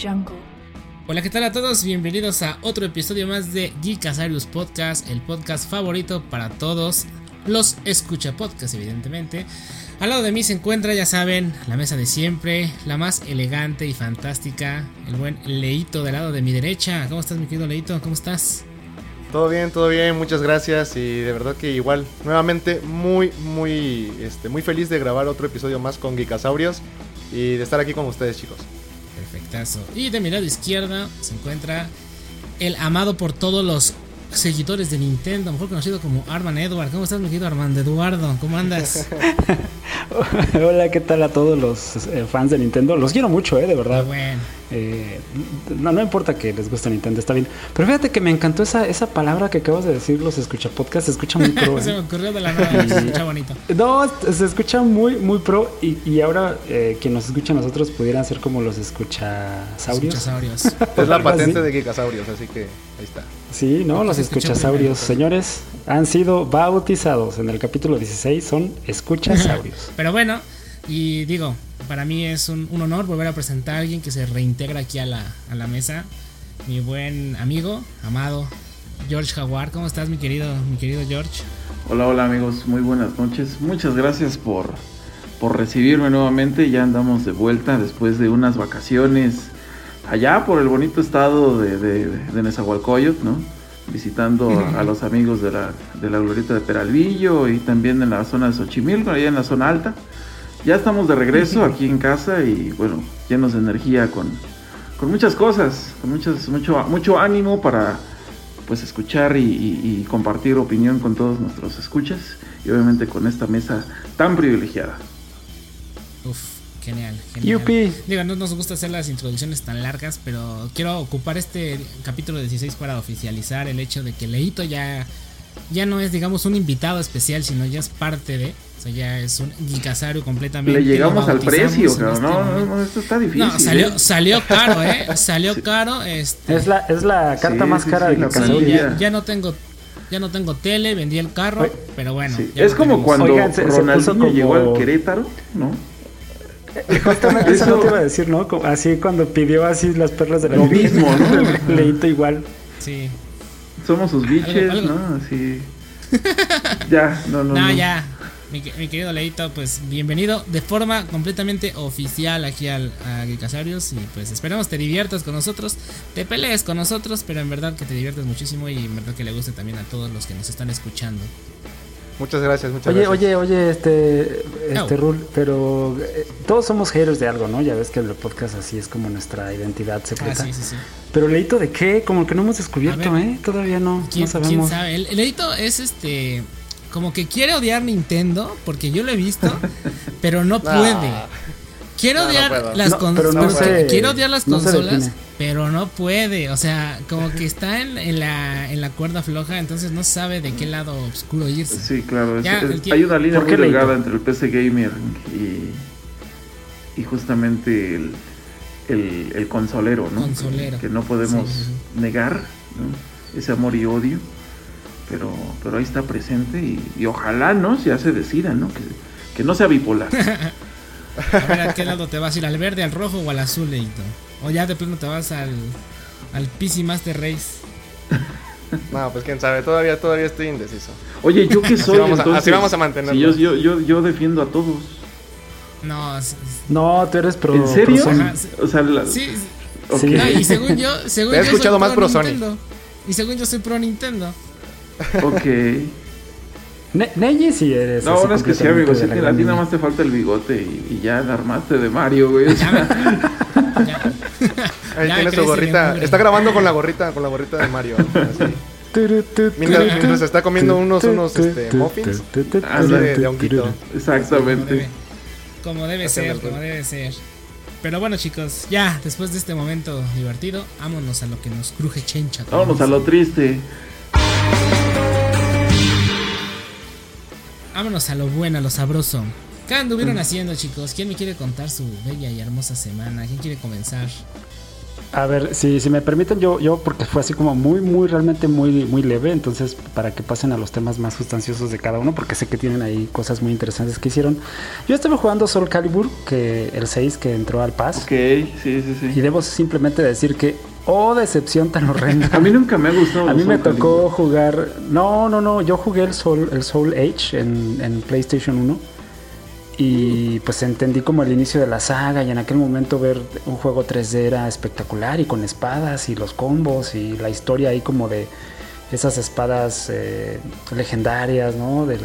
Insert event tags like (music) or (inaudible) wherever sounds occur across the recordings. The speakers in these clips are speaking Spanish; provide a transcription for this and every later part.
Jungle. Hola, ¿qué tal a todos? Bienvenidos a otro episodio más de Geekasarius Podcast, el podcast favorito para todos los escucha podcast, evidentemente. Al lado de mí se encuentra, ya saben, la mesa de siempre, la más elegante y fantástica, el buen Leito del lado de mi derecha. ¿Cómo estás, mi querido Leito? ¿Cómo estás? Todo bien, todo bien, muchas gracias y de verdad que igual, nuevamente muy, muy, este, muy feliz de grabar otro episodio más con Geekasaurios y de estar aquí con ustedes, chicos. Perfectazo. Y de mi lado izquierda se encuentra el amado por todos los seguidores de Nintendo, mejor conocido como Arman Edward. ¿Cómo estás, mi querido Armando Eduardo? ¿Cómo andas? (laughs) Hola, ¿qué tal a todos los eh, fans de Nintendo? Los quiero mucho, eh, de verdad. Bueno. Eh, no, no importa que les guste Nintendo, está bien. Pero fíjate que me encantó esa, esa palabra que acabas de decir, los escucha podcast, se escucha muy pro. (laughs) Se ¿eh? me ocurrió de la nada, se escucha bonito. No, se escucha muy, muy pro. Y, y ahora eh, quien nos escucha a nosotros pudieran ser como los escuchasaurios. Escuchasaurios. Es la (laughs) patente de Geekasaurios, así que ahí está. Sí, no, los escuchasaurios. Señores, han sido bautizados en el capítulo 16, son escuchasaurios. (laughs) Pero bueno, y digo, para mí es un, un honor volver a presentar a alguien que se reintegra aquí a la, a la mesa. Mi buen amigo, amado, George Jaguar. ¿Cómo estás, mi querido, mi querido George? Hola, hola amigos, muy buenas noches. Muchas gracias por, por recibirme nuevamente. Ya andamos de vuelta después de unas vacaciones allá por el bonito estado de, de, de Nezahualcóyotl, ¿no? Visitando a, los amigos de la, de la glorieta de Peralvillo y también en la zona de Xochimilco, allá en la zona alta. Ya estamos de regreso aquí en casa y bueno, llenos de energía con, con muchas cosas, con muchas, mucho, mucho ánimo para pues escuchar y compartir opinión con todos nuestros escuchas y obviamente con esta mesa tan privilegiada. Uf, genial, genial. Yupi. Digo, no nos gusta hacer las introducciones tan largas, pero quiero ocupar este capítulo 16 para oficializar el hecho de que Leito ya, ya no es, digamos, un invitado especial, sino ya es parte de. O sea, ya es un geekasario completamente. Le llegamos al precio, este No, no, no, esto está difícil. No, salió, ¿eh? salió caro, ¿eh? (laughs) Salió caro. Este, Es la, es la carta Sí, más sí, cara sí, de pandilla. ya, ya no tengo. Ya no tengo tele, vendí el carro, Oye, pero bueno. Sí, Es como tenemos. cuando Oigan, se- se Ronaldinho como- llegó al Querétaro, ¿no? (laughs) Justamente eso Eso- no te iba a decir, ¿no? Así cuando pidió así las perlas de la Lo Virgen. mismo, ¿no? Leíto igual. Sí. Somos sus biches, Algo- algo- ¿no? Así. Ya, no, no. (laughs) No, no. ya. Mi, que- mi querido Leito, pues bienvenido de forma completamente oficial aquí al, a. Y pues esperamos te diviertas con nosotros, te pelees con nosotros, pero en verdad que te diviertas muchísimo y en verdad que le guste también a todos los que nos están escuchando. Muchas gracias, muchas Oye, gracias. oye, oye, este, este Oh. Rul, pero eh, todos somos haters de algo, ¿no? Ya ves que el podcast así es como nuestra identidad Ah, secreta. sí, sí, sí. Pero Leito de qué? Como que no hemos descubierto, ver. ¿eh? Todavía no, ¿Quién, no quién sabemos. sabe? El, el Leito es este. Como que quiere odiar Nintendo, porque yo lo he visto, (laughs) pero no puede. Quiero No, odiar las consolas. pero no se- quiero odiar las se consolas, pero no puede. O sea, como que está en, en la, en la cuerda floja, entonces no sabe de qué lado oscuro irse. Sí, claro. Ya, es- hay una línea ¿Por muy delgada entre el PC Gamer y, y justamente el, el, el consolero, ¿no? Consolero. Que no podemos Sí, negar ¿no? ese amor y odio. Pero, pero ahí está presente y, y ojalá, ¿no? Se hace decida, ¿no? Que, que no sea bipolar. (laughs) A ver a qué lado te vas a ir, al verde, al rojo o al azul, Leito. O ya de plano te vas al, al PC Master Race. No, pues quién sabe, todavía, todavía estoy indeciso. Oye, ¿yo qué soy? vamos a- así vamos a mantenerlo. Yo, yo, yo, yo defiendo a todos. No. No, tú eres pro. ¿En serio? pro Sony. Ajá, sí. O sea, la- sí, ok. Sí. No, y según yo, según Te he yo escuchado soy más pro Sony. Nintendo. Y según yo soy pro Nintendo. Ok. Ne- Neji sí eres. No, ahora es que sí, amigo. Sí, que a ti nada más te falta el bigote y, y ya la armaste de Mario, güey. Ya (laughs) me- ya. Ahí Ya tiene su gorrita. Está grabando con la gorrita, con la gorrita de Mario. así. Mientras- está comiendo unos- unos, este, muffins. Así de- honguito. Como debe, Exactamente. como debe Haciendo ser, como debe ser. Pero bueno, chicos, ya después de este momento divertido, vámonos a lo que nos cruje chencha. como Vámonos a lo triste. Vámonos a lo bueno, a lo sabroso. ¿Qué anduvieron haciendo, chicos? ¿Quién me quiere contar su bella y hermosa semana? ¿Quién quiere comenzar? A ver, si, si me permiten, yo, yo, porque fue así como muy, muy, realmente muy, muy leve, entonces para que pasen a los temas más sustanciosos de cada uno, porque sé que tienen ahí cosas muy interesantes que hicieron. Yo estuve jugando Soul Calibur, que el 6 que entró al Pass. Ok, sí, sí, sí. Y debo simplemente decir que, oh, decepción tan horrenda. (laughs) A mí nunca me ha gustado. A mí me tocó Calibur. jugar. No, no, no. Yo jugué el Soul, el Soul Age en, en PlayStation 1. Y pues entendí como el inicio de la saga. Y en aquel momento ver un juego 3D era espectacular. Y con espadas y los combos. Y la historia ahí como de esas espadas eh, legendarias, ¿no? Del,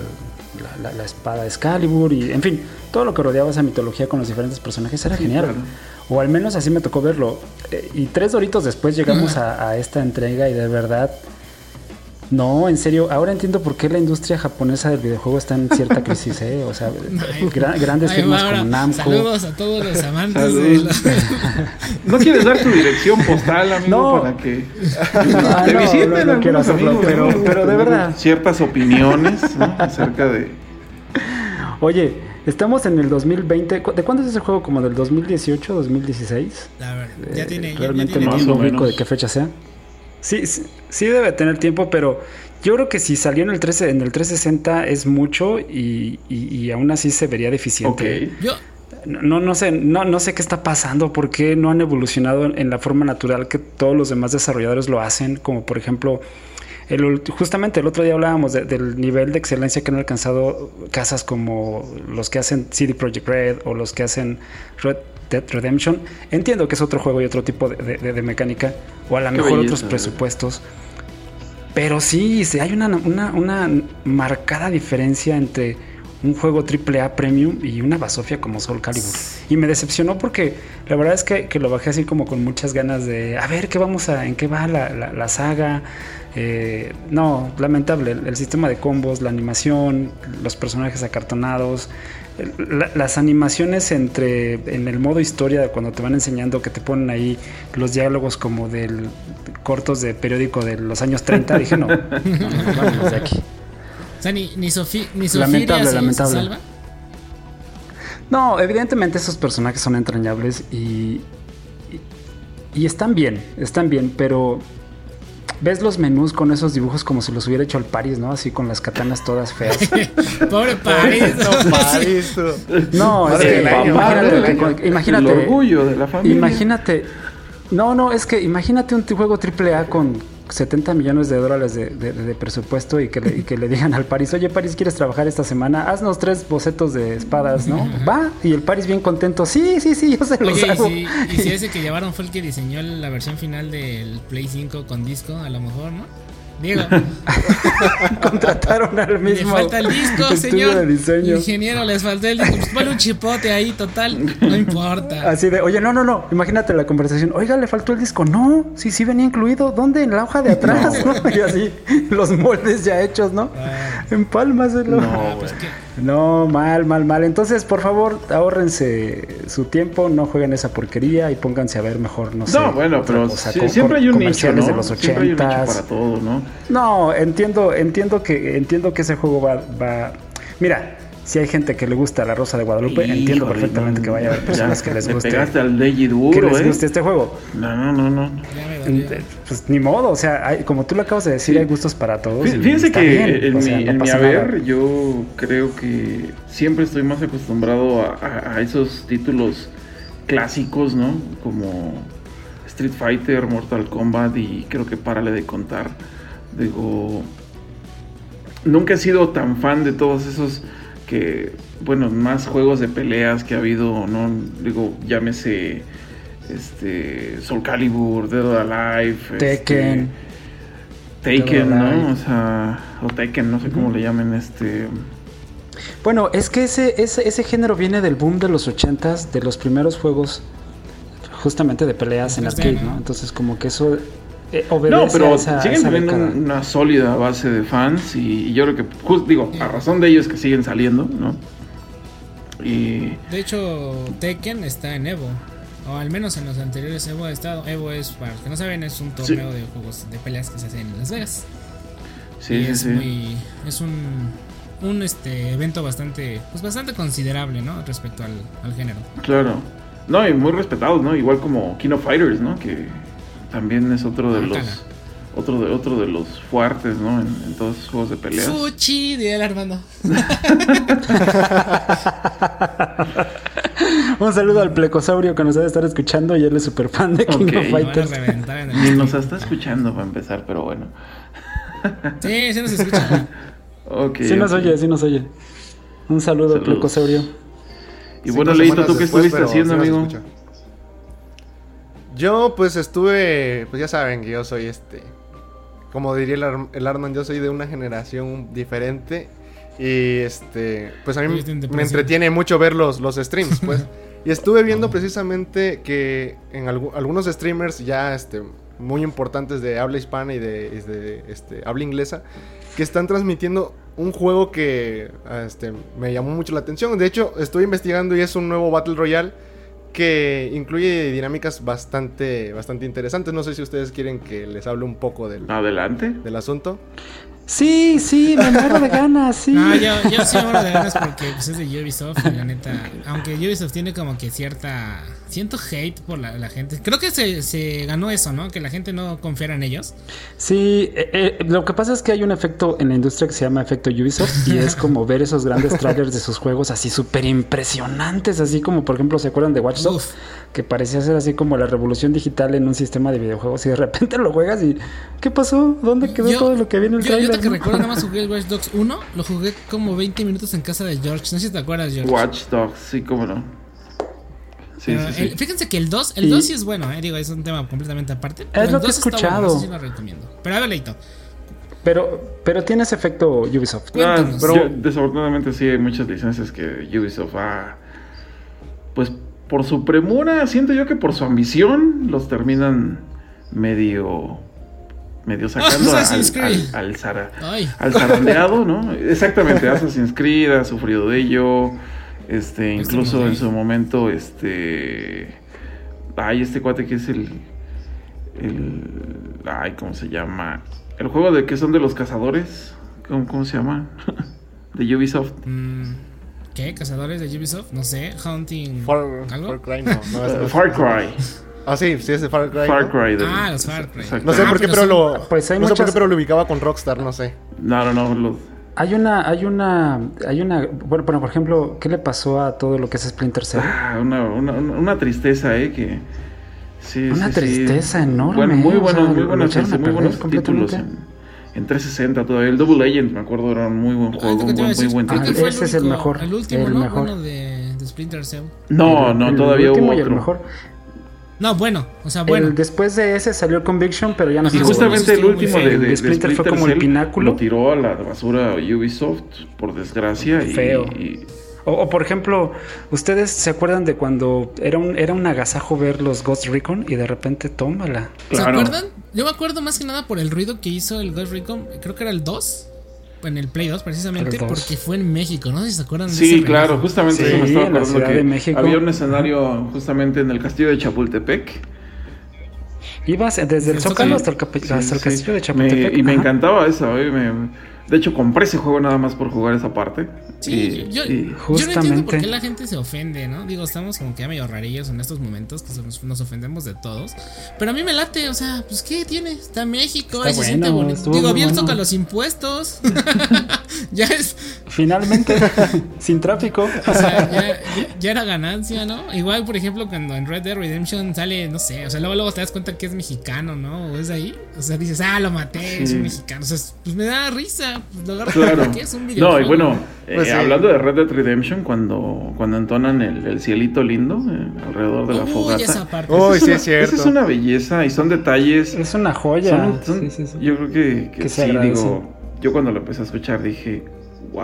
la, la- la espada Excalibur. Y en fin, todo lo que rodeaba esa mitología con los diferentes personajes era Sí, genial. claro. O al menos así me tocó verlo. Eh, y tres doritos después llegamos a, a esta entrega y de verdad... No, en serio, ahora entiendo por qué la industria japonesa del videojuego está en cierta (laughs) crisis, ¿eh? O sea, Ay, grandes ay, firmas como Namco. Saludos a todos los amantes de (laughs) ¿No quieres dar tu dirección postal, amigo, No. para que Ah, te no, visiten no, no quiero hacerlo, amigos, pero- ¿no? pero de verdad. Ciertas opiniones ¿no? acerca de... Oye, estamos en el 2020. ¿Cu- ¿De cuándo es ese juego? ¿Como del 2018, 2016? La verdad, ya Eh, tiene, ya- ya Realmente tiene no, no ubico de qué fecha sea. Sí, sí, sí debe tener tiempo, pero yo creo que si salió en el 13, en el 360 es mucho y, y- y aún así se vería deficiente. Ok. Yo, No, no sé, no, no sé qué está pasando, por qué no han evolucionado en la forma natural que todos los demás desarrolladores lo hacen, como por ejemplo, el, ult- justamente el otro día hablábamos de- del nivel de excelencia que han alcanzado casas como los que hacen CD Projekt Red o los que hacen Red Dead Redemption. Entiendo que es otro juego y otro tipo de, de- de- de mecánica, o a lo mejor belleza, otros ¿verdad? presupuestos. Pero sí, sí hay una, una, una marcada diferencia entre un juego AAA Premium y una basofia como Soul Calibur. Y me decepcionó porque la verdad es que, que lo bajé así como con muchas ganas de a ver qué vamos a, en qué va la, la- la saga. Eh, no, lamentable. El, sistema de combos, la animación, los personajes acartonados. la- las animaciones entre en el modo historia cuando te van enseñando que te ponen ahí los diálogos como del cortos de periódico de los años 30 dije no, (laughs) no, no, vámonos de aquí o sea, ni, ni, Sofi, ni Lamentable, se- se, lamentable. salva. No, evidentemente esos personajes son entrañables y, y, y están bien, están bien, pero ves los menús con esos dibujos como si los hubiera hecho el Paris, ¿no? Así con las katanas todas feas. (laughs) Pobre París. No, París, tú. No, es que imagínate, imagínate, El orgullo de la familia. imagínate, no, no, es que imagínate un juego AAA con 70 millones de dólares de, de- de presupuesto y que, le, y que le digan al Paris, oye Paris, ¿quieres trabajar esta semana? Haznos tres bocetos de espadas, ¿no? Va, y el Paris bien contento, sí, sí, sí, yo se los Oye, ¿y hago. si, y si ese que llevaron fue el que diseñó la versión final del Play 5 con disco, a lo mejor, ¿no? Diego, (laughs) Contrataron al le mismo falta el disco, señor. de diseño. Ingeniero, les faltó el disco. Pues ponle un chipote ahí, total. No importa. Así de, oye, no, no, no, imagínate la conversación, oiga, le faltó el disco, no, sí, sí venía incluido, ¿dónde? En la hoja de atrás, ¿no? (laughs) Y así, los moldes ya hechos, ¿no? Ah, Empálmaselo. No, ah, pues. No, mal, mal, mal. Entonces, por favor, ahórrense su tiempo, no jueguen esa porquería y pónganse a ver mejor, no sé. No, bueno, pero cosa, sí- co- siempre hay un nicho, ¿no? de los Siempre hay un nicho ochentas. para todo, ¿no? No, entiendo, entiendo que, entiendo que ese juego va, va. Mira, si hay gente que le gusta la Rosa de Guadalupe, entiendo perfectamente no, que vaya a haber personas ya, que les le guste. pegaste al Deji Que duro, les ¿eh? guste este juego. No, no, no, no. Pues ni modo, o sea, hay- como tú lo acabas de decir, Sí. hay gustos para todos. Fíjense que bien, en, sea, mi, no en mi pasa haber nada. yo creo que siempre estoy más acostumbrado a, a- a esos títulos clásicos, ¿no? Como Street Fighter, Mortal Kombat y creo que párale de contar. Digo, nunca he sido tan fan de todos esos que, bueno, más juegos de peleas que ha habido, ¿no? Digo, llámese este Soul Calibur, Dead or Alive, este, Tekken. Taken, Dead or ¿no? O sea, o Taken, no sé cómo le llamen este. Bueno, es que ese, ese, ese género viene del boom de los ochentas, de los primeros juegos justamente de peleas en Pues arcade, bueno. ¿no? Entonces como que eso eh, obedece No, pero a esa, siguen esa teniendo década. una sólida base de fans y, y yo creo que, just, digo, a razón de ellos que siguen saliendo, ¿no? Y De hecho, Tekken está en Evo. O al menos en los anteriores Evo ha estado. Evo es, para los que no saben, es un torneo de juegos de peleas que se hace en Las Vegas. sí, y sí, es sí. muy. Es un. Un este evento bastante. Pues bastante considerable, ¿no? Respecto al, al género. Claro. No, y muy respetados, ¿no? Igual como Kino Fighters, ¿no? Que también es otro de los otro de otro de los fuertes, ¿no? En, en todos esos juegos de peleas. Fuchi, diría el Armando. (laughs) Un saludo al plecosaurio que nos debe estar escuchando y él es super fan de King of Fighters. Ni nos está escuchando para empezar, pero bueno. Sí, sí nos escucha. Ok. Sí nos oye, sí nos oye. Un saludo al Saludos. plecosaurio. Y bueno, Leito, ¿tú qué estuviste haciendo, amigo? escucha. Yo pues estuve, pues ya saben que yo soy este, como diría el, Ar- el yo soy de una generación diferente y este, pues a mí me entretiene mucho ver los, los streams, pues. (laughs) y estuve viendo precisamente que en algu- algunos streamers ya este, muy importantes de habla hispana y de, y de, este, habla inglesa, que están transmitiendo un juego que este, me llamó mucho la atención. De hecho, estoy investigando y es un nuevo Battle Royale que incluye dinámicas bastante, bastante interesantes. No sé si ustedes quieren que les hable un poco del, Adelante. del asunto. Sí, sí, me muero de ganas, sí. No, yo, yo sí me muero de ganas porque pues, es de Ubisoft y la neta, aunque Ubisoft tiene como que cierta, siento hate por la, la gente. Creo que se, se ganó eso, ¿no? Que la gente no confiara en ellos. Sí, eh, eh, lo que pasa es que hay un efecto en la industria que se llama efecto Ubisoft y es como ver esos grandes trailers de sus juegos así súper impresionantes, así como por ejemplo se acuerdan de Watch Dogs, Uf. que parecía ser así como la revolución digital en un sistema de videojuegos y de repente lo juegas y ¿qué pasó? ¿Dónde quedó Yo- todo lo que en el yo, trailer? Yo que no? recuerdo nada más (laughs) jugué el Watch Dogs 1, lo jugué como 20 minutos en casa de George. No sé si te acuerdas, George. Watch Dogs, sí, cómo no. Sí, Pero sí, sí. el- fíjense que el 2, el Y- 2 sí es bueno, eh, digo, es un tema completamente aparte. pero lo el que he 2 está bueno, escuchado. ese sí lo recomiendo. Pero a ver, Leito. Pero, pero tiene ese efecto Ubisoft. Ah, Cuéntanos. pero Yo- desafortunadamente sí hay muchas licencias que Ubisoft ha. Pues por su premura, siento yo que por su ambición los terminan medio. medio sacando al, Assassin's Creed. al, al, zara- al zarandeado, ¿no? Exactamente, Assassin's Creed ha sufrido de ello. Este, incluso en su momento, este. Ay, este cuate que es el. El. Ay, ¿cómo se llama? El juego de que son de los cazadores. ¿Cómo, cómo se llama? (laughs) de Ubisoft. Mm, ¿Qué? ¿Cazadores de Ubisoft? No sé. Hunting. Far, ¿Algo? Far Cry, no. no, Uh, (laughs) Far Cry. (laughs) Ah, sí, sí, es de Far Cry. Far ¿no? Cry. de- Ah, los Far Cry. Exacto. No sé Ah, por qué, pero pero son- lo. Pues hay no sé por qué, pero lo ubicaba con Rockstar, no sé. No, no, no. lo- Hay una, hay una, hay una, bueno, bueno, por ejemplo, ¿qué le pasó a todo lo que es Splinter Cell? Ah, una, una, tristeza, ¿eh? Que. Sí, Una sí, sí. tristeza enorme, Bueno, muy. O buenos, sea, muy lo buenos, muy buenos títulos en, en 360 todavía. El Double Legend, me acuerdo, era un muy buen juego, un buen, muy buen título. Ese es el mejor, El último, el ¿no? mejor. Bueno, de, de Splinter Cell. No, El- no, el todavía hubo último y el otro. mejor. No, bueno. O sea, bueno. El- después de ese salió Conviction, pero ya no Y justamente el último de, de- de Splinter fue como el pináculo. Lo tiró a la basura Ubisoft, por desgracia. y- Feo. y O, o, por ejemplo, ¿ustedes se acuerdan de cuando era un, era un agasajo ver los Ghost Recon y de repente tómala? ¿Se acuerdan? Yo me acuerdo más que nada por el ruido que hizo el Ghost Recon. Creo que era el 2. En el Play 2, precisamente. El 2. Porque fue en México. No sé si se acuerdan de Sí, ese claro, justamente Sí, eso me estaba en la acordando Ciudad que de México. había un escenario justamente en el castillo de Chapultepec. Ibas desde el Zócalo sí. hasta el, capi- Sí, hasta el sí. castillo de Me- Chapultepec. y me encantaba eso. eh, me- de hecho, compré ese juego nada más por jugar esa parte. Sí, Y- yo, y- yo no entiendo por Justamente. qué la gente se ofende, ¿no? Digo, estamos como que ya medio rarillos en estos momentos, que nos, nos ofendemos de todos. Pero a mí me late, o sea, pues ¿qué tiene? Está México, Está ahí se siente bueno, bonito. Digo, bien bueno. toca los impuestos. (laughs) ya es, Finalmente, (laughs) sin tráfico. o sea, ya, ya- ya era ganancia, ¿no? Igual, por ejemplo, cuando en Red Dead Redemption sale, no sé, o sea, luego, luego te das cuenta que es mexicano, ¿no? O es ahí. O sea, dices, ah, lo maté, es Sí. un mexicano. O sea, pues me da risa. Pues lo agarro Claro. porque es un videojuego. No, y bueno, eh, Pues sí. Hablando de Red Dead Redemption, cuando, cuando entonan el, el cielito lindo eh, alrededor de la Uy, fogata. esa parte. Uy, Esa sí una- es cierto. Esa es una belleza y son detalles. Es una joya. son un- son- Sí, sí, sí. Yo creo que, que Que sí, digo, yo cuando lo empecé a escuchar dije, wow.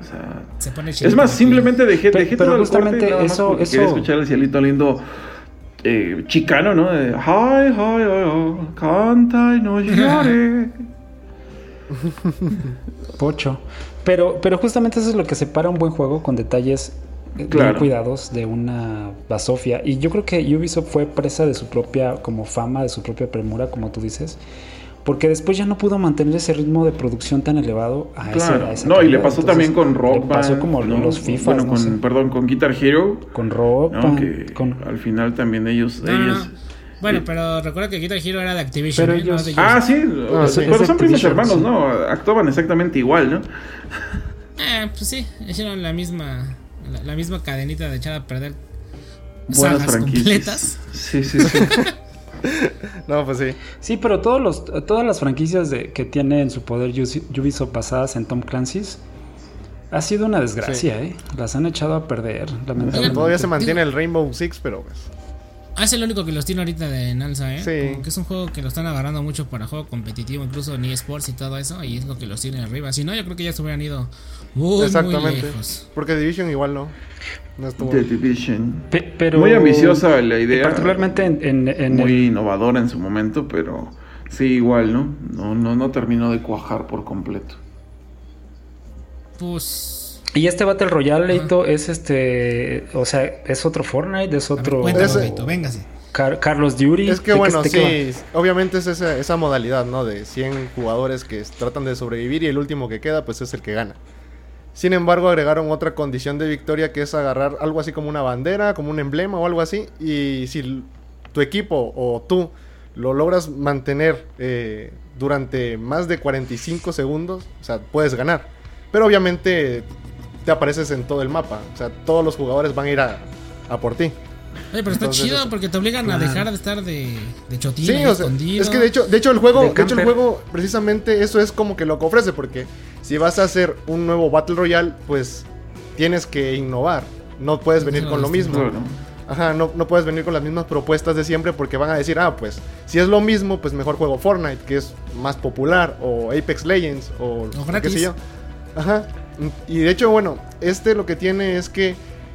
O sea, Se pone es más, simplemente dejé, dejé pero todo el justamente corte nada más eso- porque eso- quería escuchar el cielito lindo eh, chicano, ¿no? De, hi, hi, hi, hi, canta y no llore. (laughs) Pocho. Pero, pero justamente eso es lo que separa un buen juego con detalles bien Claro. cuidados de una basofia. Y yo creo que Ubisoft fue presa de su propia como fama, de su propia premura, como tú dices. Porque después ya no pudo mantener ese ritmo de producción tan elevado a, ese, a esa No, y le pasó Entonces, también con Rock Le pasó Band, como ¿no? los FIFA, Bueno, no con, sé. perdón, con Guitar Hero, con Rock ¿no? Band, que con- al final también ellos... Ellos. Bueno, pero recuerda que Guitar Hero era de Activision. Pero ¿eh? No ellos- de Ah, sí, pero Es son primos hermanos, sí. ¿no? Actuaban exactamente igual, ¿no? Eh, pues sí, hicieron la misma, la, la misma cadenita de echar a perder Buenas sagas franquicias. completas. Sí, sí, sí. (laughs) No, pues sí. Sí, pero todos los, todas las franquicias de, que tiene en su poder Ubi- Ubisoft basadas en Tom Clancy's ha sido una desgracia, ¿eh? Las han echado a perder, lamentablemente. Todavía se mantiene el Rainbow Six, pero pues. Ah, es el único que los tiene ahorita de en alza, ¿eh? Sí. Como que es un juego que lo están agarrando mucho para juego competitivo, incluso en eSports y todo eso, y es lo que los tiene arriba. Si no, yo creo que ya se hubieran ido muy, muy Exactamente. lejos. Porque Division igual no. No estuvo. The Division. Pe- pero, Muy ambiciosa la idea. Particularmente en, en- en muy el- innovadora en su momento, pero sí, igual, ¿no? No, no, no terminó de cuajar por completo. Pues. Y este Battle Royale, Leito, es este. O sea, es otro Fortnite, es otro. Beto, véngase. Car- Carlos Duty. Es que ¿De qué- bueno, sí, obviamente es esa, esa modalidad, ¿no? De 100 jugadores que tratan de sobrevivir y el último que queda, pues es el que gana. Sin embargo, agregaron otra condición de victoria que es agarrar algo así como una bandera, como un emblema o algo así. Y si tu equipo o tú lo logras mantener eh, durante más de 45 segundos, o sea, puedes ganar. Pero obviamente te apareces en todo el mapa. O sea, todos los jugadores van a ir a, a por ti. Oye, pero está Entonces, chido porque te obligan a dejar de estar de, de chotín, Sí, o sea, escondido. es que de hecho, de hecho el juego, De de, hecho el juego precisamente eso es como que lo que ofrece porque si vas a hacer un nuevo Battle Royale, pues tienes que innovar. No puedes venir No, con lo mismo. Claro. Ajá, no, no puedes venir con las mismas propuestas de siempre porque van a decir, ah, pues si es lo mismo, pues mejor juego Fortnite, que es más popular, o Apex Legends, o, qué gratis. sé yo. Ajá. Y de hecho, bueno, este lo que tiene es que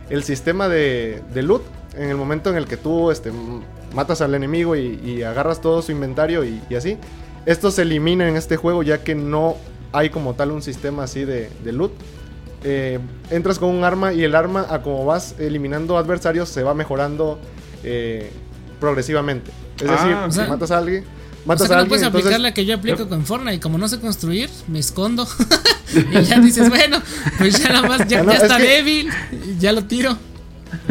el sistema de, de loot, en el momento en el que tú este, matas al enemigo y, y agarras todo su inventario y, y así, esto se elimina en este juego ya que no hay como tal un sistema así de, de loot. Eh, entras con un arma y el arma, a como vas eliminando adversarios, se va mejorando eh, progresivamente. Es Ah, decir, o si matas a alguien, O matas sea, que a no alguien, puedes aplicar entonces- la que yo aplico con Fortnite. Como no sé construir, me escondo. (laughs) (laughs) y ya dices, bueno, pues ya nada más, ya, Ah, no, ya es está que- débil. y Ya lo tiro.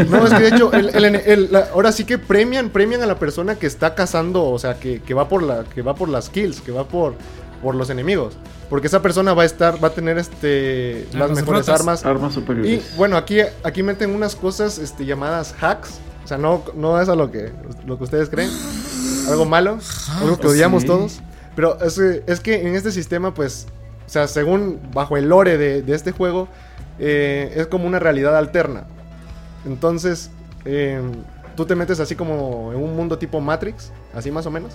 No, es que de hecho, el- el- el- la- ahora sí que premian, premian a la persona que está cazando, o sea, que, que va por la, que va por las kills, que va por, por los enemigos. Porque esa persona va a estar, va a tener este las Armas mejores rotas. armas. Armas Y superiores. bueno, aquí, aquí meten unas cosas este, llamadas hacks. O sea, no, no es a lo que, lo que ustedes creen. Algo malo. Algo que odiamos sí. todos. Pero es, es que en este sistema, pues, o sea, según bajo el lore de, de este juego, eh, es como una realidad alterna. Entonces, eh, tú te metes así como en un mundo tipo Matrix, así más o menos.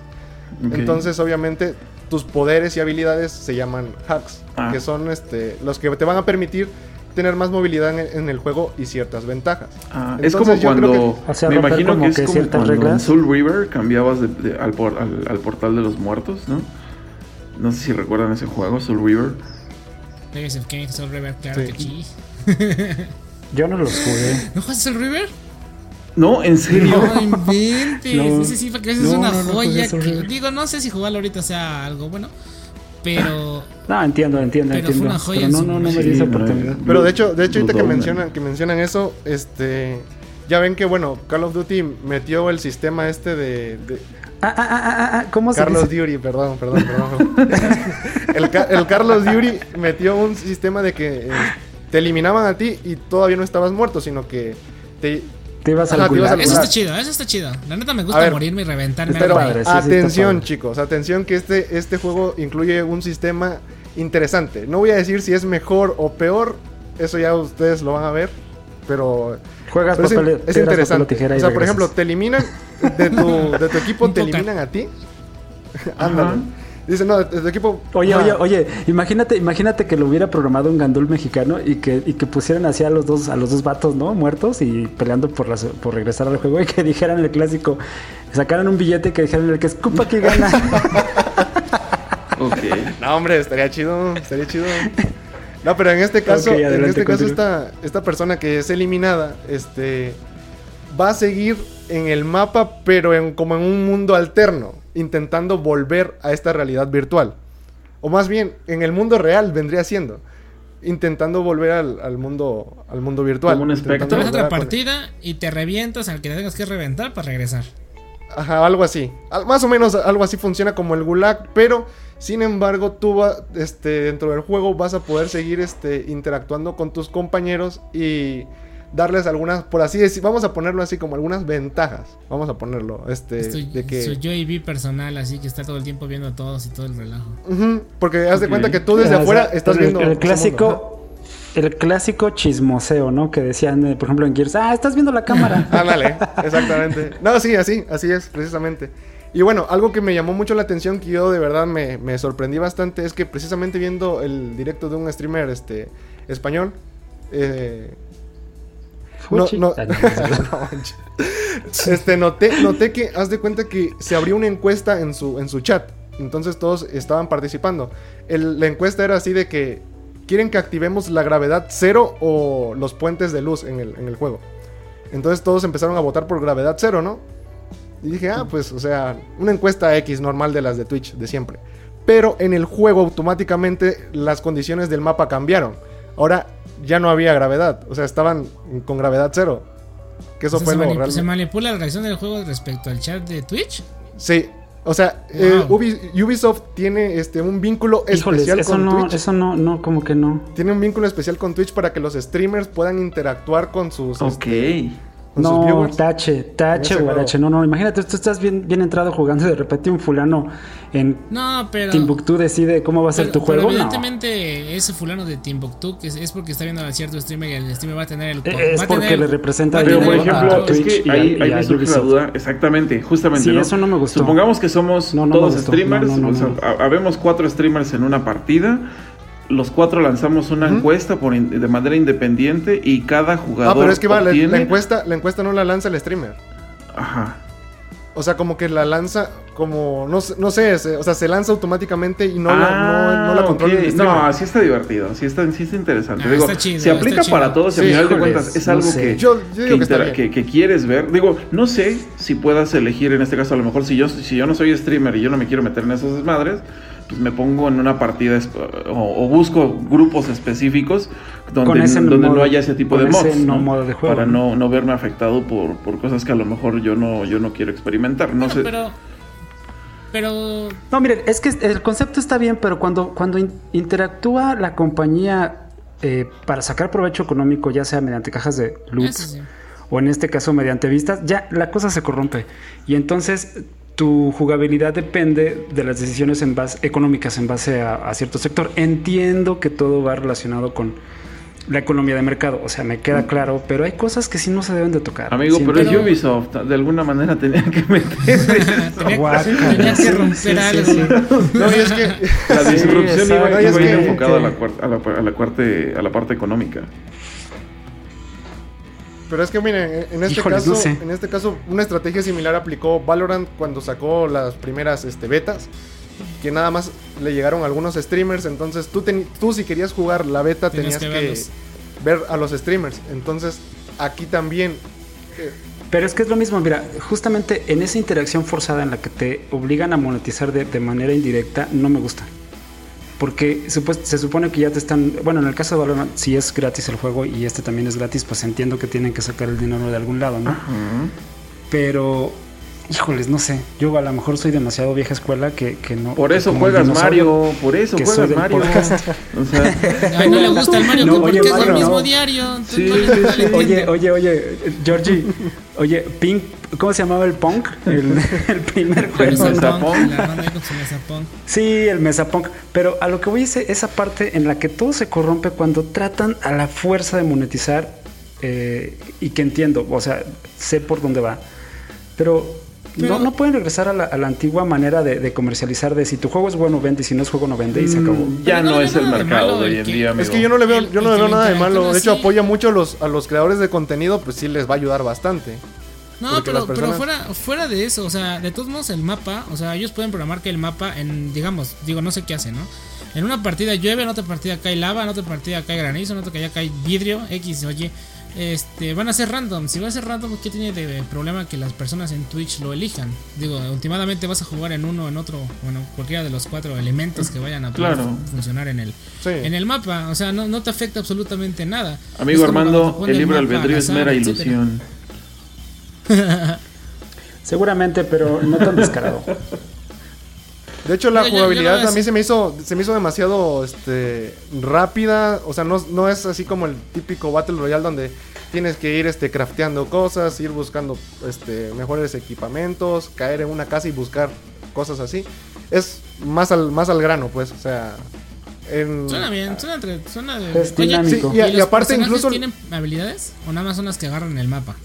Entonces, obviamente, tus poderes y habilidades se llaman hacks, Ah. que son este, los que te van a permitir tener más movilidad en el, en el juego y ciertas ventajas. Ah, es Entonces, como yo creo cuando. O sea, me imagino como que es que como cuando en. Soul River cambiabas de- de- al, por- al- al portal de los muertos, ¿no? No sé si recuerdan ese juego, Soul River. Legacy of Kings, Soul River, claro Sí. que sí. (laughs) Yo no los jugué. ¿No juegas Soul River? No, en serio. No inventes. (laughs) No. Ese sí, porque esa No, es una no, joya. que- digo, no sé si jugarlo ahorita sea algo bueno. Pero. No, entiendo, entiendo, Pero fue entiendo. una joya Pero no, no, no me di esa oportunidad. Pero de hecho, de hecho ahorita que mencionan, que mencionan eso, este ya ven que bueno, Call of Duty metió el sistema este de, de- Ah, ah, ah, ah, ah, ¿cómo se Carlos dice? Duty, perdón, perdón, perdón. (laughs) el, el Carlos Duty metió un sistema de que eh, te eliminaban a ti y todavía no estabas muerto, sino que te Te ibas al gulag. Eso está chido, eso está chido. La neta me gusta ver, morirme y reventarme Pero padre, sí, atención, chicos, atención que este, este juego incluye un sistema interesante. No voy a decir si es mejor o peor, eso ya ustedes lo van a ver, pero Juegas Pero es, papel, in- es piedra, papel o interesante. tijera y o sea, por ejemplo, te eliminan de tu, de tu (laughs) equipo, te eliminan a ti. (laughs) Ándale. Dice, no, tu equipo. Oye, oye, oye, imagínate, imagínate que lo hubiera programado un gandul mexicano y que, y que pusieran así a los dos, a los dos vatos, ¿no? Muertos y peleando por las- por regresar al juego y que (laughs) dijeran el clásico, sacaran un billete y que dijeran el que escupa que gana. (laughs) Ok. No, hombre, estaría chido, estaría chido. No, pero en este caso, en este caso esta, esta persona que es eliminada, este va a seguir en el mapa, pero en, como en un mundo alterno, intentando volver a esta realidad virtual. O más bien, en el mundo real vendría siendo. Intentando volver al, al mundo al mundo virtual. Como un espectro. Otra partida y te revientas al que te tengas que reventar para regresar. Ajá, algo así. Al- más o menos algo así funciona como el Gulag, pero sin embargo tú va- este, dentro del juego vas a poder seguir este, interactuando con tus compañeros y darles algunas, por así decir, vamos a ponerlo así como algunas ventajas. Vamos a ponerlo, este, Es tu, de que... su Joey personal, así que está todo el tiempo viendo a todos y todo el relajo. Porque haz de cuenta que tú desde O sea, afuera estás el, viendo... El clásico. El clásico chismoseo, ¿no? Que decían, eh, por ejemplo, en Gears, ah, estás viendo la cámara. (laughs) Ándale, exactamente. No, sí, así, así es, precisamente. Y bueno, algo que me llamó mucho la atención, que yo de verdad me, me sorprendí bastante, es que precisamente viendo el directo de un streamer este, español, eh, No, Fuchi. no. Ah, no, no, (laughs) este, noté, noté que, haz de cuenta que se abrió una encuesta en su, en su chat. Entonces todos estaban participando. El- la encuesta era así de que, ¿quieren que activemos la gravedad cero o los puentes de luz en el, en el juego? Entonces todos empezaron a votar por gravedad cero, ¿no? Y dije, ah, pues, o sea, una encuesta X normal de las de Twitch, de siempre. Pero en el juego automáticamente las condiciones del mapa cambiaron. Ahora ya no había gravedad, o sea, estaban con gravedad cero. Que eso O sea, fue se, lo manip- realmente- se manipula la reacción del juego respecto al chat de Twitch. Sí, o sea, eh, Ubisoft tiene este un vínculo Híjoles, especial eso con no, Twitch. eso no, no, como que no. Tiene un vínculo especial con Twitch para que los streamers puedan interactuar con sus, Ok. este, con sus No, viewers. tache, tache, guarache. No, no, imagínate, tú estás bien, bien entrado jugando y de repente un fulano en No, pero. Timbuktu decide cómo va a ser pero- tu pero juego. No. evidentemente ese fulano de Timbuktu que es, es porque está viendo a cierto streamer y el streamer va a tener el Eh, es porque tener- le representa Pero por el a ejemplo, control. es Twitch que y a- ahí, y ahí a me surge duda, exactamente, justamente, Sí, ¿no? eso no me gustó. Supongamos que somos No, no todos streamers, No, no, no, o sea, no. ha- habemos cuatro streamers en una partida, los cuatro lanzamos una encuesta por in- de manera independiente y cada Ah, jugador pero es que va, la, obtiene- la encuesta, la encuesta no la lanza el streamer. Ajá. O sea, como que la lanza como no, sé- no sé, se- o sea, se lanza automáticamente y no, Ah, la, no, no la controla ok. el streamer. No, así está divertido, sí está, sí está interesante. Ah, Digo, está chido, se aplica para chido. todos y al Sí, final de cuentas es no algo sé. que, Yo- yo que, digo que quieres ver. Digo, no sé si puedas elegir en este caso, a lo mejor si yo, si yo no soy streamer y yo no me quiero meter en esos desmadres, pues me pongo en una partida o, o busco grupos específicos donde, donde modo- no haya ese tipo con de ese mods. no ¿no? modo de juego, para ¿no? no, no verme afectado por, por cosas que a lo mejor yo no, yo no quiero experimentar. No Bueno, sé. pero. Pero. No, miren, es que el concepto está bien, pero cuando, cuando in- interactúa la compañía eh, para sacar provecho económico, ya sea mediante cajas de loot sí. o en este caso mediante vistas, ya la cosa se corrompe. Y entonces tu jugabilidad depende de las decisiones en base, económicas en base a, a cierto sector. Entiendo que todo va relacionado con la economía de mercado, o sea, me queda claro, pero hay cosas que sí no se deben de tocar. Amigo, Sí, pero es Ubisoft, de alguna manera tenían que meterse. (laughs) tenía, Guácala, tenía que sí, romper sí, sí, algo. sí. No, y es que (laughs) La Sí, disrupción iba, iba que- enfocada a la, que- cuarta- a, la, a la cuarte- a la parte económica. Pero es que miren, en este Híjoles, caso, no sé. en este caso, una estrategia similar aplicó Valorant cuando sacó las primeras este, betas. Que nada más le llegaron algunos streamers. Entonces tú, teni- tú si querías jugar la beta Tenías tenías que que, ver a los streamers. Entonces aquí también. eh, Pero es que es lo mismo, mira, justamente en esa interacción forzada en la que te obligan a monetizar de, de manera indirecta, no me gusta. Porque se supone que ya te están, bueno, en el caso de Valorant, si es gratis el juego y este también es gratis, pues entiendo que tienen que sacar el dinero de algún lado, ¿no? Pero, híjoles, no sé, yo a lo mejor soy demasiado vieja escuela que, que no... Por eso el juegas Mario, por eso juegas Mario. (laughs) O sea, (laughs) Ay, no le gusta el Mario, No, ¿por oye, qué es Mario, el mismo no. diario? Sí, no sí, no sí. Oye, oye, oye, Georgie, oye, Pink, ¿cómo se llamaba el punk? El, (laughs) el primer El juego. Mesa Mesa Punk. Punk, la banda ahí con su Mesa Punk. Sí, el Mesapunk. Pero a lo que voy es esa parte en la que todo se corrompe cuando tratan a la fuerza de monetizar eh, y que entiendo, o sea, sé por dónde va. Pero, Pero- no, no pueden regresar a la, a la antigua manera de, de comercializar de si tu juego es bueno vende y si no es juego no vende y se acabó. ya no es el mercado de hoy en día, amigo. es que yo no le veo, yo no le veo nada de malo. De hecho, apoya mucho a los, a los creadores de contenido, pues sí les va a ayudar bastante. No, pero, pero fuera, fuera de eso, o sea, de todos modos el mapa, o sea, ellos pueden programar que el mapa en, digamos, digo, no sé qué hace, ¿no? En una partida llueve, en otra partida cae lava, en otra partida cae granizo, en otra partida cae vidrio, X, oye. Este, van a ser random. Si va a ser random, ¿qué tiene de problema que las personas en Twitch lo elijan? Digo, últimamente vas a jugar en uno, en otro, bueno, cualquiera de los cuatro elementos que vayan a poder Claro. funcionar en el, Sí. en el mapa. O sea, no, no te afecta absolutamente nada. Amigo Armando, el mapa albedrío al es mera ilusión. (laughs) Seguramente, pero no tan descarado. (laughs) De hecho, la jugabilidad a mí se me hizo se me hizo demasiado este rápida, o sea, no, no es así como el típico Battle Royale donde tienes que ir este crafteando cosas, ir buscando este mejores equipamientos, caer en una casa y buscar cosas así. Es más al más al grano, pues, o sea, en Suena bien, suena, entre- suena de... Es Oye, dinámico. Sí, y, y aparte incluso tienen habilidades o nada más son las que agarran el mapa?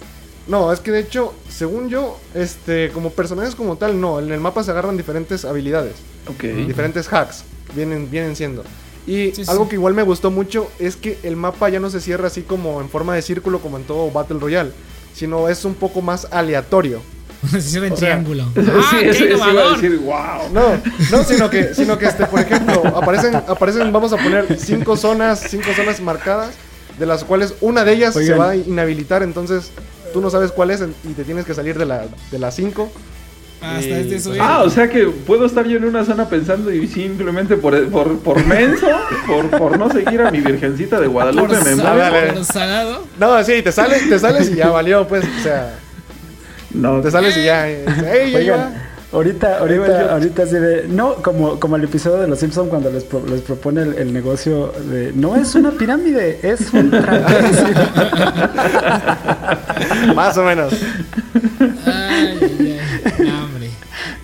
No, es que de hecho, según yo, este como personajes como tal no, en el mapa se agarran diferentes habilidades. Ok. diferentes hacks vienen, vienen siendo. Y Sí, sí. algo que igual me gustó mucho es que el mapa ya no se cierra así como en forma de círculo como en todo Battle Royale, sino es un poco más aleatorio. (laughs) Se cierra en O sea, triángulo. (laughs) Sí, ¡Ah, qué eso, eso iba a innovador! decir, wow. No, no, sino que, sino que este, por ejemplo, aparecen, aparecen, vamos a poner cinco zonas, cinco zonas marcadas, de las cuales una de ellas se va a inhabilitar, entonces tú no sabes cuál es y te tienes que salir de la, de las cinco. Hasta Y- este subir. Ah, o sea que puedo estar yo en una zona pensando y simplemente por, por, por menso, por, por no seguir a mi virgencita de Guadalupe me muero. No, sí, te sales, te sales y ya valió, pues, o sea, No, te sales y ya, eh, (laughs) ¡ey, ya! Ahorita, ahorita, ahorita así de. No, como, como el episodio de Los Simpsons cuando les, pro- les propone el, el negocio de. No es una pirámide, es un (laughs) trapecio. Más o menos. Ay, ay, ay. No, hombre.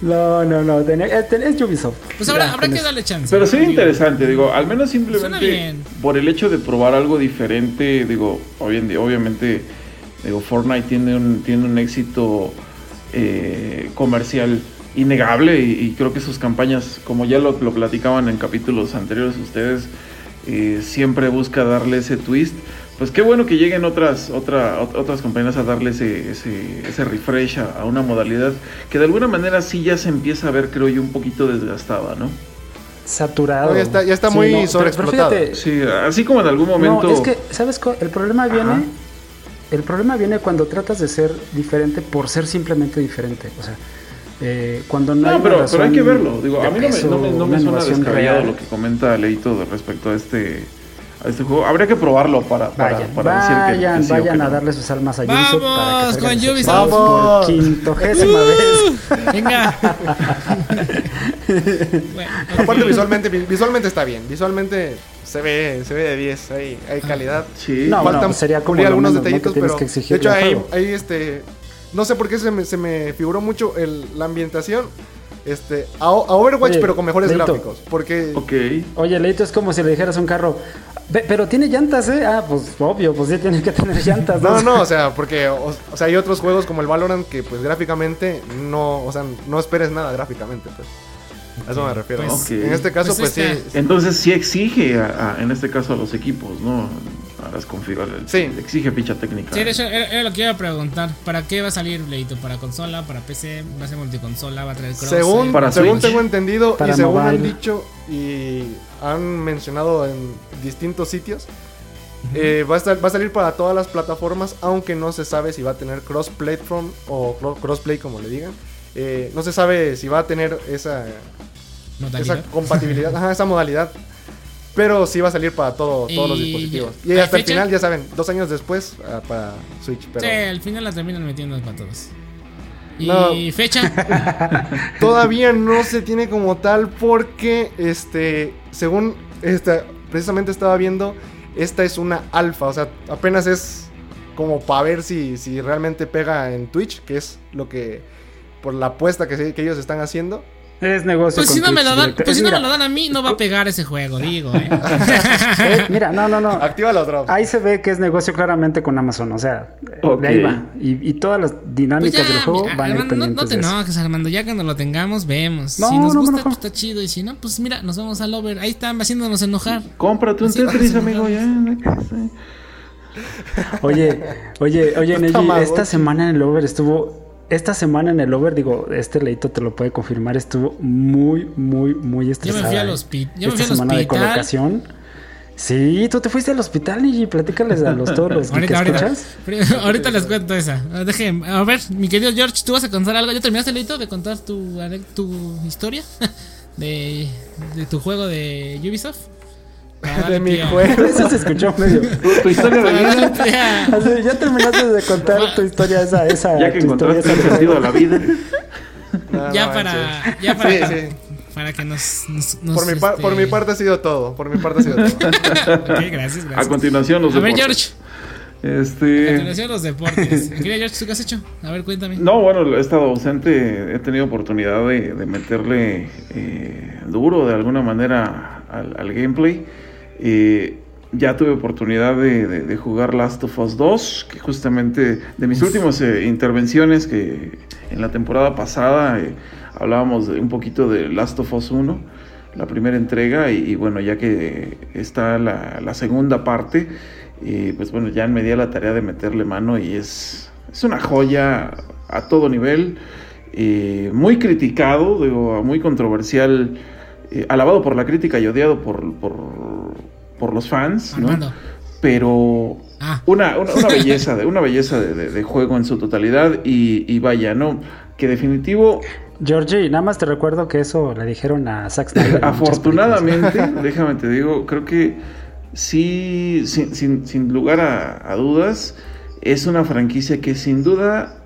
No, no, no. tenía- eh, es Ubisoft. Pues ahora Ya, habrá que eso. darle chance. Pero sí interesante, digo, al menos Suena simplemente bien. por el hecho de probar algo diferente, digo, hoy en día, obviamente, digo, Fortnite tiene un, tiene un éxito eh, comercial innegable y, y creo que sus campañas, como ya lo, lo platicaban en capítulos anteriores ustedes, eh, siempre busca darle ese twist. Pues qué bueno que lleguen otras, otra, ot- otras compañías a darle ese, ese, ese refresh a, a una modalidad que de alguna manera sí ya se empieza a ver, creo yo, un poquito desgastada, ¿no? Saturado. No, ya está- ya está muy sobreexplotado. fíjate, Sí, así como en algún momento. No, es que, ¿sabes? El problema viene. El problema viene cuando tratas de ser diferente por ser simplemente diferente. O sea, eh, cuando no, hay No, una pero, pero hay que verlo. Digo, a mí no me, no me, no me una suena descabellado real. lo que comenta Leito respecto a este, a este juego. Habría que probarlo para, para, Vayan, para decir que- vayan, que sí o que vayan a no. darle sus almas a ¡Vamos, para que con Ubisoft! ¡Vamos! por quintogésima vez. Venga. bueno, (laughs) Aparte visualmente, vi- visualmente está bien. Visualmente se ve, se ve de 10, hay, hay calidad. Sí. No, Faltan bueno, sería como algunos detallitos, pero que de hecho ahí, este no sé por qué se me, se me figuró mucho el, la ambientación este a, a Overwatch Oye, pero con mejores Leito. gráficos, porque Ok. Oye, Leito, es como si le dijeras un carro, "Ve, pero tiene llantas, ¿eh? Ah, pues obvio, pues sí tiene que tener (laughs) llantas. no, no, o sea, porque o, o sea, hay otros juegos como el Valorant que pues gráficamente no, o sea, no esperes nada gráficamente, pues. A eso me refiero. Pues. En este caso pues pues, sí. Entonces sí exige, a- a- en este caso, a los equipos, ¿no? A las configuraciones. Sí. Exige ficha técnica. Sí, de hecho, era, era lo que iba a preguntar. ¿Para qué va a salir Leito? ¿Para consola? ¿Para PC? ¿Va a ser multiconsola? ¿Va a traer cross? Según, Para según tengo entendido Para y según han dicho y han mencionado en distintos sitios, eh, va, a estar- va a salir para todas las plataformas, aunque no se sabe si va a tener cross-platform o cro- crossplay, como le digan. Eh, no se sabe si va a tener esa, Modalidad. esa compatibilidad, (laughs) ajá, esa modalidad. Pero sí va a salir para todo, todos los dispositivos. ¿hay Y hasta el final, ya saben, dos años después ah, para Switch. Pero Sí, al final la terminan metiendo para todos. ¿Y No. fecha? (laughs) Todavía no se tiene como tal porque, este, según, esta, precisamente estaba viendo, esta es una alfa, o sea, apenas es como para ver si, si realmente pega en Twitch, que es lo que, por la apuesta que, que ellos están haciendo. Es negocio. Pues con si no me lo dan, pues Es, si no me lo dan a mí, no va a pegar ese juego, (laughs) digo, eh. eh, mira, no, no, no. Activa los drops. Ahí se ve que es negocio claramente con Amazon, o sea, Ok. de ahí va. Y, y todas las Pues dinámicas ya, del juego mira, van a ir Armando, no, no te enojes, Armando. Ya cuando lo tengamos, vemos. No, si nos no gusta, pues está chido. Y si no, pues mira, nos vamos al over. Ahí están haciéndonos enojar. Cómprate un Tetris, amigo, ya. Oye, oye, (laughs) oye, Neji, esta semana en el over estuvo. Esta semana en el over, digo, este leito te lo puede confirmar, estuvo muy, muy, muy Yo estresada. me fui al ¿eh? hospi- yo me Esta fui semana de hospital. colocación. Sí, tú te fuiste al hospital y platícales a los todos los Ahorita, que ahorita. escuchas. Pri- (laughs) Ahorita les cuento esa. Ah, Dejen, a ver, mi querido George, ¿tú vas a contar algo? ¿Ya terminaste, Leito, de contar tu, tu historia? (laughs) De, de tu juego de Ubisoft. De mi a- juego. (laughs) Eso se escuchó medio. (laughs) Tu, tu historia de vida, a- Así, ya terminaste de contar tu historia esa, esa. ya que encontraste el de- sentido a la vida. No, (laughs) ya no para, ya para, Sí, que, sí. para que nos, nos, nos, Por mi, par- este, por mi parte ha sido todo. Por mi parte ha sido todo. Ok, gracias, A gracias. continuación, los A ver, deportes. George, a Este. continuación los deportes. Quería George, ¿tú qué has hecho? A ver, cuéntame. No, bueno, he estado ausente, he tenido oportunidad de, de meterle eh, duro de alguna manera al, al gameplay. Eh, ya tuve oportunidad de, de- de jugar Last of Us 2, que justamente de mis últimas eh, intervenciones que en la temporada pasada eh, hablábamos de un poquito de Last of Us 1, la primera entrega, y, y bueno, ya que está la, la segunda parte, eh, pues bueno, ya me di a la tarea de meterle mano y es, es una joya a todo nivel, muy criticado, digo, muy controversial, eh, alabado por la crítica y odiado por, por, por los fans, ¿no? Pero Ah, una, una, una (laughs) belleza, de, una belleza de, de- de juego en su totalidad y, y vaya, ¿no? Que definitivo, Georgie, nada más te recuerdo que eso le dijeron a Zack (laughs) Snyder. afortunadamente, (laughs) déjame te digo, creo que sí, sin, sin, sin lugar a, a dudas, es una franquicia que sin duda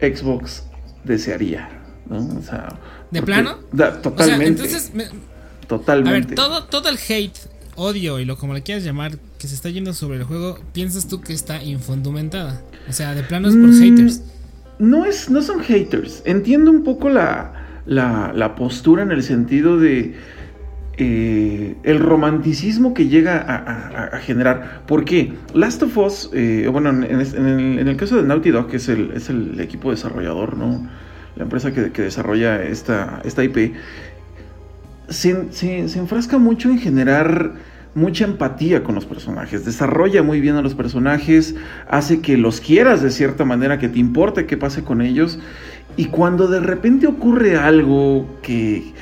Xbox desearía, ¿no? O sea, ¿De porque- plano? da- o sea, totalmente. entonces, me- a totalmente. ver, todo, todo el hate, odio y lo como le quieras llamar que se está yendo sobre el juego, ¿piensas tú que está infundumentada? O sea, de plano es por Mm, haters. No, es, no son haters. Entiendo un poco la, la, la postura en el sentido de eh, el romanticismo que llega a, a- a generar. ¿Por qué? Last of Us, eh, bueno, en, el, en el caso de Naughty Dog, que es el, es el equipo desarrollador, ¿no? La empresa que, que desarrolla esta, esta IP, se, se- se enfrasca mucho en generar mucha empatía con los personajes, desarrolla muy bien a los personajes, hace que los quieras de cierta manera, que te importe qué pase con ellos, y cuando de repente ocurre algo que,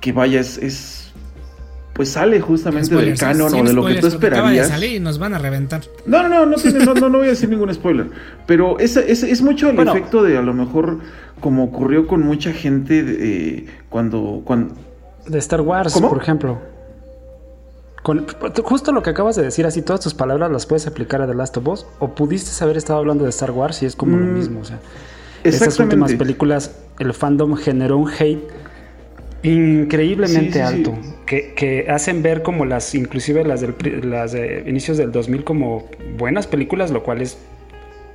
que vaya, es, es- pues sale justamente Spoilers, del canon o de lo que tú acaba de esperarías. salir y nos van a reventar. No, no, no, no, tiene- no, no, no voy a decir ningún spoiler. Pero es, es, es mucho el Bueno. efecto de a lo mejor como ocurrió con mucha gente eh, cuando, cuando... De Star Wars, ¿Cómo? por ejemplo. Con, justo lo que acabas de decir, así todas tus palabras las puedes aplicar a The Last of Us, o pudiste haber estado hablando de Star Wars y es como lo Mm, mismo. O sea, estas últimas películas, el fandom generó un hate increíblemente Sí, sí, sí. alto, Que, que hacen ver como las, inclusive las, del, las de inicios del 2000 como buenas películas, lo cual es,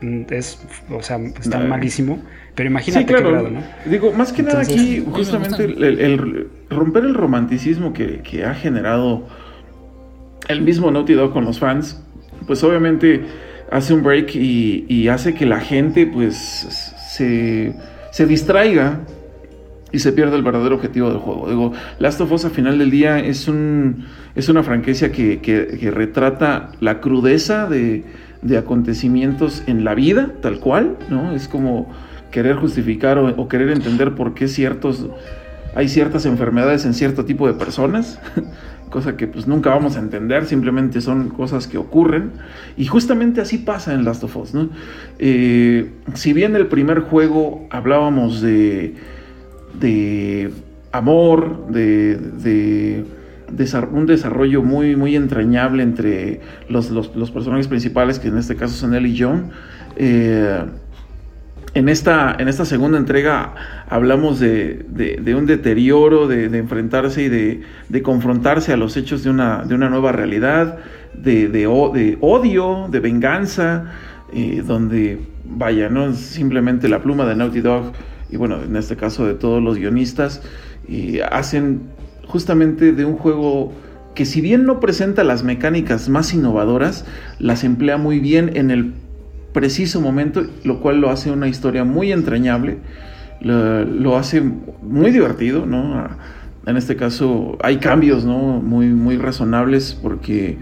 mm, es o sea, está Nah. malísimo. Pero imagínate Sí, claro. qué grado, ¿no? Digo, más que nada Entonces, aquí, me justamente gustan. el, el romper el romanticismo que, que ha generado el mismo Naughty Dog con los fans, pues obviamente hace un break y, hace que la gente pues se, se distraiga y se pierde el verdadero objetivo del juego. Digo, Last of Us a final del día es, un, es una franquicia que, que- que retrata la crudeza de, de acontecimientos en la vida, tal cual, ¿no? Es como querer justificar o, o querer entender por qué ciertos, hay ciertas enfermedades en cierto tipo de personas, (laughs) cosa que pues nunca vamos a entender, simplemente son cosas que ocurren, y justamente así pasa en Last of Us. Eh, si bien el primer juego hablábamos de de amor, de, de un desarrollo muy, muy entrañable entre los, los- los personajes principales, que en este caso son Ellie y John. Eh, en, esta, en esta segunda entrega hablamos de, de- un deterioro, de, enfrentarse y de, confrontarse a los hechos de una, de una nueva realidad, de, odio, de venganza, eh, donde, vaya, no simplemente la pluma de Naughty Dog, y bueno, en este caso de todos los guionistas, hacen justamente de un juego que si bien no presenta las mecánicas más innovadoras, las emplea muy bien en el preciso momento, lo cual lo hace una historia muy entrañable, lo, hace muy divertido, ¿no? En este caso hay cambios, ¿no? Muy, muy razonables porque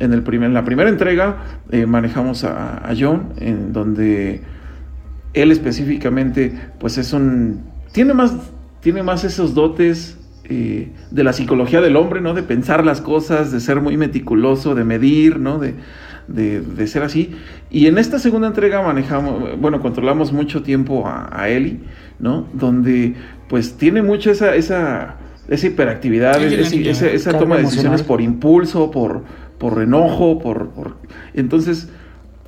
en, el primer, en la primera entrega eh, manejamos a, a John, en donde él específicamente, pues es un... Tiene más, tiene más esos dotes eh, de la psicología del hombre, ¿no? De pensar las cosas, de ser muy meticuloso, de medir, ¿no? De, de, ser así. Y en esta segunda entrega manejamos, bueno, controlamos mucho tiempo a, a Ellie, ¿no? Donde pues tiene mucho esa, esa, esa hiperactividad, esa, esa, toma de decisiones por impulso, por, por enojo, por, por... Entonces,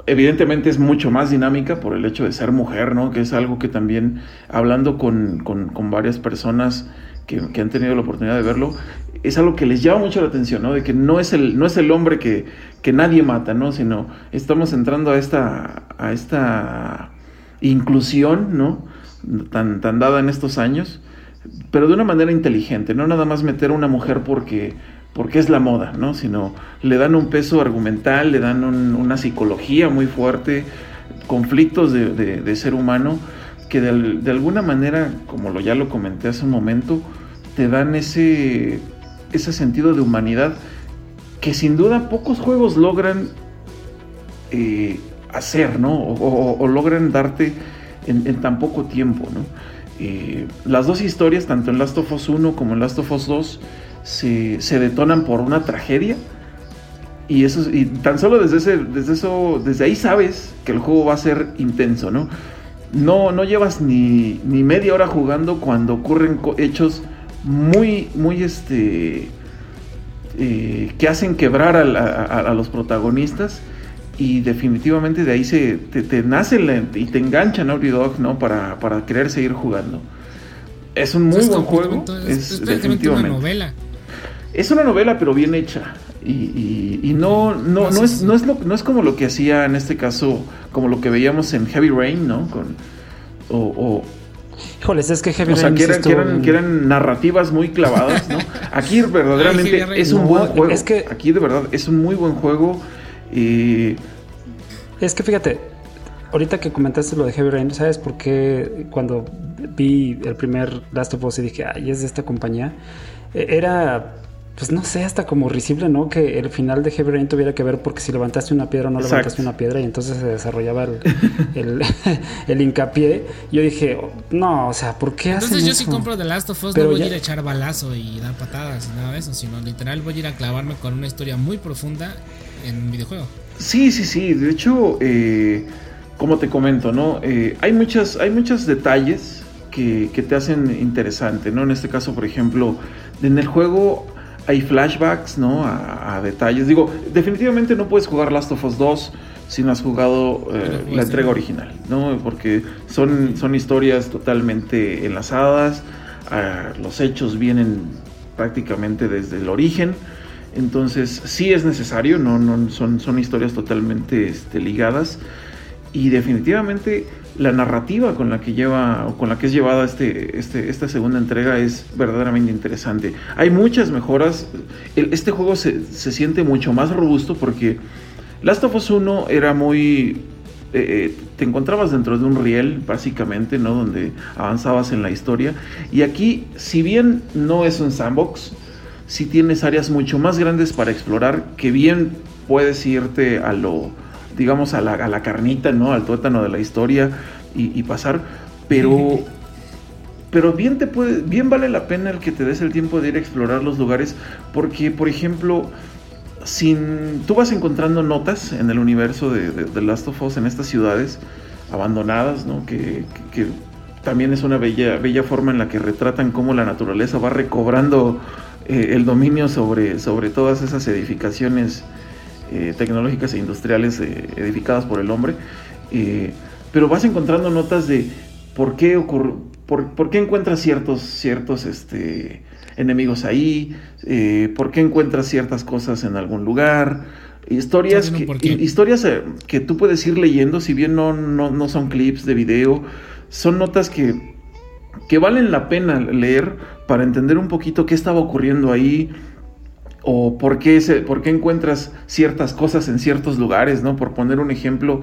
evidentemente es mucho más dinámica por el hecho de ser mujer, ¿no? Que es algo que también, hablando con, con, con varias personas que, han tenido la oportunidad de verlo, es algo que les llama mucho la atención, ¿no? De que no es el, no es el hombre que, que nadie mata, ¿no? Sino estamos entrando a esta, a esta inclusión, ¿no? Tan, tan dada en estos años, pero de una manera inteligente, no nada más meter a una mujer porque, porque es la moda, ¿no? Sino le dan un peso argumental, le dan una psicología muy fuerte, conflictos de, ser humano, que de, alguna manera, como lo, ya lo comenté hace un momento, te dan ese, ese sentido de humanidad que sin duda pocos juegos logran eh, hacer, ¿no? O, logran darte en, tan poco tiempo, ¿no? Eh, las dos historias, tanto en Last of Us 1 como en Last of Us 2, se, se detonan por una tragedia. Y, eso, y tan solo desde, ese, desde, eso, desde ahí sabes que el juego va a ser intenso, ¿no? No, no llevas ni, ni media hora jugando cuando ocurren hechos muy, muy, este, eh, que hacen quebrar a, los protagonistas y definitivamente de ahí se te, nace y te engancha Naughty Dog ¿no? para, para querer seguir jugando. Es un muy buen juego. Es, definitivamente una novela. Es una novela, pero bien hecha. Y, no, no, no, es, no, es no es como lo que hacía en este caso, como lo que veíamos en Heavy Rain, ¿no? Con, o, Híjoles, es que Heavy O sea, que eran, narrativas muy clavadas, ¿no? (laughs) Aquí verdaderamente es un buen juego. Es que... Aquí de verdad es un muy buen juego. Y... Es que fíjate, ahorita que comentaste lo de Heavy Rain, ¿sabes por qué cuando vi el primer Last of Us y dije, ay, es de esta compañía? E-, era pues no sé, hasta como risible, ¿no? Que el final de Heavy Rain tuviera que ver porque si levantaste una piedra o no levantaste una piedra y entonces se desarrollaba el, el, (laughs) hincapié. Yo dije, no, o sea, ¿por qué Entonces yo sí compro The Last of Us, no voy a ir a echar balazo y dar patadas y nada de eso, sino literal voy a ir a clavarme con una historia muy profunda en un videojuego. Sí, sí, sí, de hecho, eh, como te comento, ¿no? Eh, hay, muchas, hay muchos detalles que, que te hacen interesante, ¿no? En este caso, por ejemplo, en el juego hay flashbacks, ¿no? A, detalles. Digo, definitivamente no puedes jugar Last of Us 2 si no has jugado eh, la entrega original, ¿no? Porque son, son historias totalmente enlazadas, los hechos vienen prácticamente desde el origen. Entonces, sí es necesario, no, no son, son historias totalmente este, ligadas. Y definitivamente la narrativa con la que lleva o con la que es llevada este, este, esta segunda entrega es verdaderamente interesante. Hay muchas mejoras. este juego se, se, siente mucho más robusto porque Last of Us 1 era muy. Eh, eh, te encontrabas dentro de un riel, básicamente, ¿no? Donde avanzabas en la historia. Y aquí, si bien no es un sandbox, sí tienes áreas mucho más grandes para explorar, que bien puedes irte a lo digamos, a la, a la carnita, ¿no? Al tuétano de la historia y, pasar, pero... (laughs) Pero bien, te puede, bien vale la pena el que te des el tiempo de ir a explorar los lugares, porque, por ejemplo, sin, tú vas encontrando notas en el universo de, de, Last of Us en estas ciudades abandonadas, ¿no? que, que, también es una bella, bella forma en la que retratan cómo la naturaleza va recobrando eh, el dominio sobre, sobre todas esas edificaciones eh, tecnológicas e industriales eh, edificadas por el hombre, eh, pero vas encontrando notas de por qué ocurre, por, qué encuentras ciertos, ciertos este, enemigos ahí, por qué encuentras ciertas cosas en algún lugar, historias, que, historias que tú puedes ir leyendo, si bien no, no, son clips de video, son notas que, que valen la pena leer para entender un poquito qué estaba ocurriendo ahí, o por qué, por qué encuentras ciertas cosas en ciertos lugares, ¿no? Por poner un ejemplo,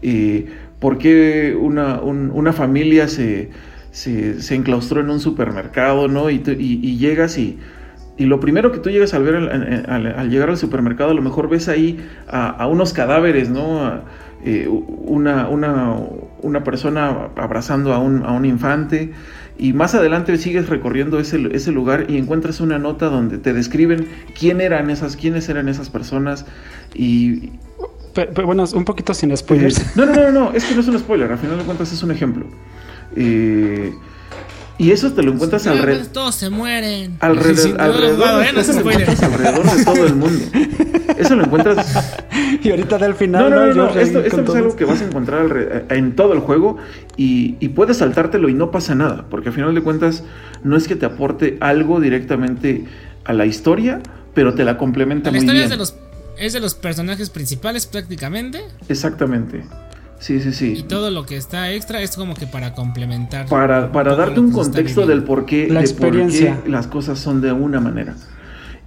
eh, por qué una, una familia se, se, enclaustró en un supermercado, ¿no? Y, y, llegas y, y, lo primero que tú llegas al ver al, llegar al supermercado, a lo mejor ves ahí a, unos cadáveres, ¿no? Eh, una, una, una, persona abrazando a un, a un infante Y más adelante sigues recorriendo ese, ese lugar y encuentras una nota donde te describen quién eran esas, quiénes eran esas personas y... Pero, pero bueno, un poquito sin spoilers. Eh, no, no, no, no, es que no es un spoiler, al final de cuentas es un ejemplo. Eh, y eso te lo encuentras alrededor. Todos se mueren. Alrededor, Sí, no, alrededor, no, de- no, eso no, lo encuentras alrededor de todo el mundo. Eso lo encuentras. (laughs) y ahorita del final. no, no, no, Esto, es algo que vas a encontrar alre- en todo el juego y, y puedes saltártelo y no pasa nada. Porque al final de cuentas, no es que te aporte algo directamente a la historia, pero te la complementa La muy historia bien. es de, los, es de los personajes principales prácticamente. Exactamente. Sí, sí, sí. Y todo lo que está extra es como que para complementar. para, para darte un contexto del por qué, La de por qué experiencia. las cosas son de una manera.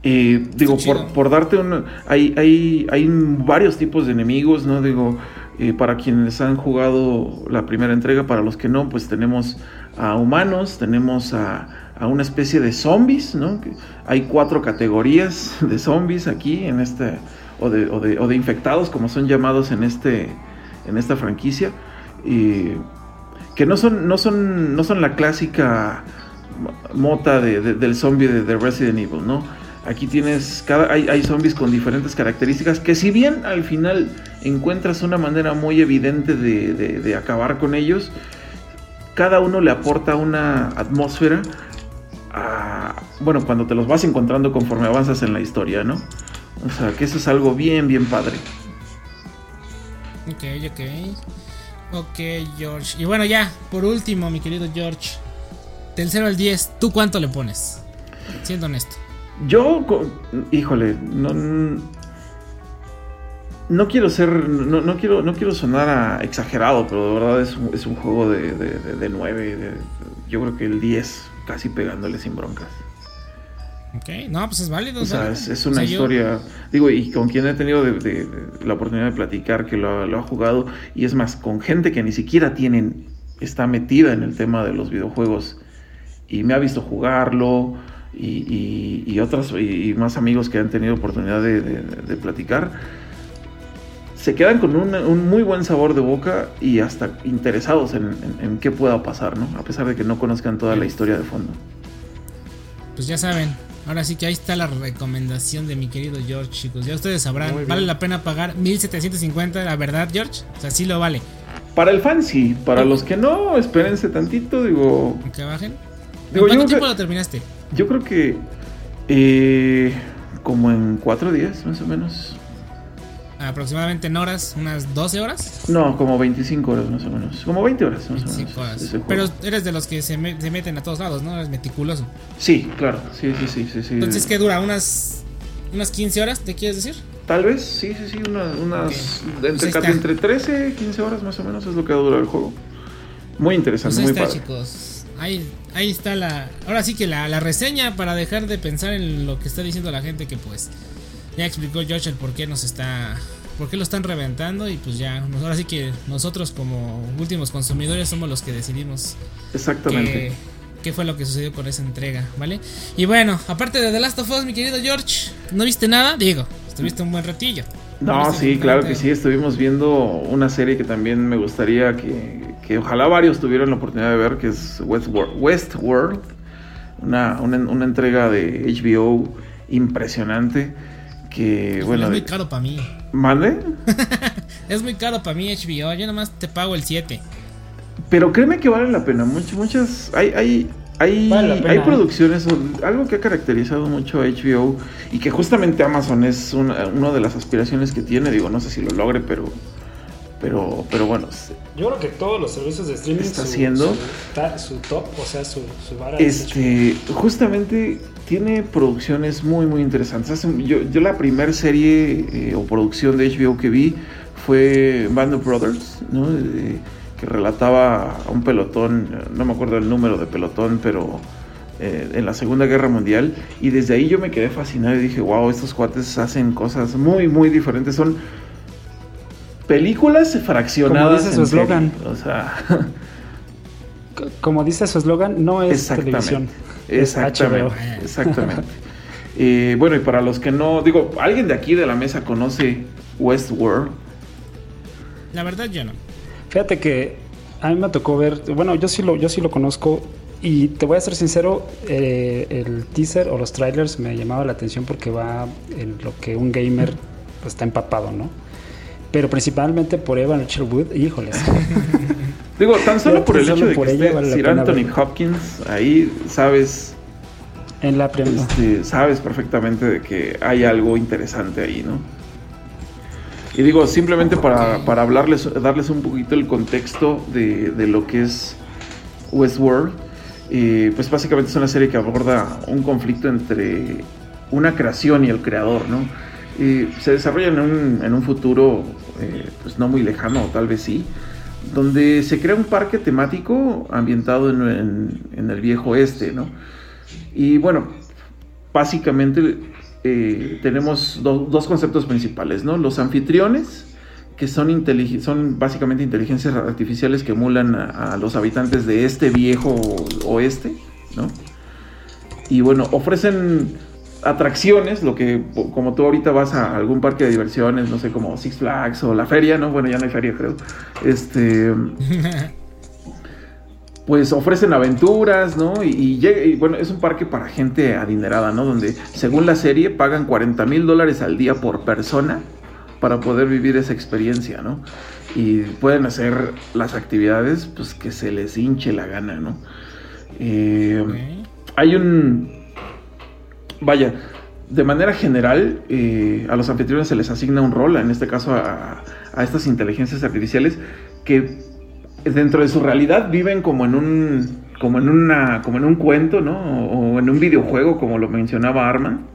Eh, digo, por, por darte un... Hay, hay, hay varios tipos de enemigos, ¿no? Digo, eh, para quienes han jugado la primera entrega, para los que no, pues tenemos a humanos, tenemos a, a una especie de zombies, ¿no? Que hay cuatro categorías de zombies aquí en este... O de, o de, o de infectados, como son llamados en, este, en esta franquicia. Y que no son, no son, no son la clásica mota de- de- del zombie de, de Resident Evil, ¿no? Aquí tienes, cada, hay, hay zombies con diferentes características que si bien al final encuentras una manera muy evidente de, acabar con ellos, cada uno le aporta una atmósfera bueno, cuando te los vas encontrando conforme avanzas en la historia, ¿no? O sea, que eso es algo bien, bien padre. Ok, ok. Ok, George. Y bueno, ya, por último, mi querido George. Del 0 al 10, ¿tú cuánto le pones? Siendo honesto. Yo, híjole, no, no quiero ser, no, no quiero, no quiero sonar exagerado, pero de verdad es, un- es un juego de, de, de, de 9, de- yo creo que el 10, casi pegándole sin broncas. Ok, no, pues es válido. O sea, válido. es, es O una sea, yo- historia, digo, y con quien he tenido de- de- de la oportunidad de platicar que lo, ha- lo ha jugado, y es más, con gente que ni siquiera tienen, está metida en el tema de los videojuegos, y me ha visto jugarlo, y, y, y otros, y, y más amigos que han tenido oportunidad de, de- de platicar, se quedan con un, un muy buen sabor de boca y hasta interesados en, en- en qué pueda pasar, ¿no? A pesar de que no conozcan toda la historia de fondo. Pues ya saben. Ahora sí que ahí está la recomendación de mi querido George, chicos. Ya ustedes sabrán. ¿Vale la pena pagar 1750? La verdad, George. O sea, sí lo vale. Para el fan sí, para los que no, espérense tantito, digo, Aunque bajen. Digo, ¿En cuánto tiempo lo terminaste? Yo creo que eh, como en cuatro días, más o menos. Aproximadamente en horas, unas 12 horas. No, como 25 horas más o menos. Como 20 horas más o 25 menos. horas. Pero eres de los que se, me- se meten a todos lados, ¿no? Eres meticuloso. Sí, claro. Sí, sí, sí, sí. sí. Entonces, ¿qué dura? ¿Unas, unas 15 horas? ¿Te quieres decir? Tal vez, sí, sí, sí. una- unas. Ok. Pues Entre, ahí está. entre 13 15 horas más o menos es lo que dura el juego. Muy interesante, Pues ahí muy está, padre. chicos. Ahí, ahí está la. Ahora sí que la, la reseña para dejar de pensar en lo que está diciendo la gente. Que pues ya explicó Josh el por qué nos está. Por qué lo están reventando. Y pues ya. Ahora sí que nosotros, como últimos consumidores, somos los que decidimos Exactamente. qué, fue lo que sucedió con esa entrega, ¿vale? Y bueno, aparte de The Last of Us, mi querido George, ¿no viste nada? Digo, estuviste un buen ratillo. No, sí, claro que sí. Estuvimos viendo una serie que también me gustaría que, que ojalá varios tuvieran la oportunidad de ver, que es Westworld. Westworld una, una, una entrega de HBO impresionante. Que, bueno, (laughs) es muy caro para mí. ¿Mande? Es muy caro para mí HBO. Yo nomás te pago el 7. Pero créeme que vale la pena. Muchas, muchas. Hay, hay, hay, Vale hay ¿eh? producciones. Algo que ha caracterizado mucho a HBO y que justamente Amazon es una, una de las aspiraciones que tiene. Digo, no sé si lo logre, pero. Pero, pero bueno, Yo creo que todos los servicios de streaming Está su, haciendo. su, su top, o sea, su, su vara es Este, justamente tiene producciones muy, muy interesantes. Hace- yo, yo la primera serie eh, o producción de HBO que vi fue Band of Brothers, ¿no? Eh, que relataba a un pelotón, no me acuerdo el número de pelotón, pero eh, en la Segunda Guerra Mundial. Y desde ahí yo me quedé fascinado y dije, wow, estos cuates hacen cosas muy, muy diferentes. Son películas fraccionadas. dice su eslogan. O sea, (laughs) Como dice su eslogan, no es televisión. Exactamente. HBO. Exactamente. (laughs) Eh, bueno, y para los que no, digo, ¿alguien de aquí de la mesa conoce Westworld? La verdad, yo no. Fíjate que a mí me tocó ver, bueno, yo sí lo, yo sí lo conozco y te voy a ser sincero, eh, el teaser o los trailers me llamaba la atención porque va en lo que un gamer está empapado, ¿no? Pero principalmente por Evan Rachel Wood, híjoles. (laughs) Digo, tan solo por el hecho de que esté vale Sir Anthony verlo. Hopkins, ahí sabes, En la primera. este, sabes perfectamente de que hay algo interesante ahí, ¿no? Y digo, simplemente para, para hablarles, darles un poquito el contexto de, de lo que es Westworld, eh, pues básicamente es una serie que aborda un conflicto entre una creación y el creador, ¿no? Y se desarrolla en un, en un futuro, eh, pues no muy lejano, tal vez sí, donde se crea un parque temático ambientado en, el viejo oeste, ¿no? Y bueno, básicamente eh, tenemos do- dos conceptos principales, ¿no? Los anfitriones, que son, son básicamente inteligencias artificiales que emulan a, a los habitantes de este viejo oeste, ¿no? Y bueno, ofrecen atracciones, lo que como tú ahorita vas a algún parque de diversiones, no sé, como Six Flags o la feria, ¿no? Bueno, ya no hay feria, creo. Este (laughs) pues ofrecen aventuras, ¿no? Y, y llega- y, bueno, es un parque para gente adinerada, ¿no? Donde, según la serie, pagan 40 mil dólares al día por persona para poder vivir esa experiencia, ¿no? Y pueden hacer las actividades, pues, que se les hinche la gana, ¿no? Eh, hay un... Vaya, de manera general, eh, a los anfitriones se les asigna un rol, en este caso a, estas inteligencias artificiales, que dentro de su realidad viven como en un como en una como en un cuento, ¿no? O, en un videojuego, como lo mencionaba Arman.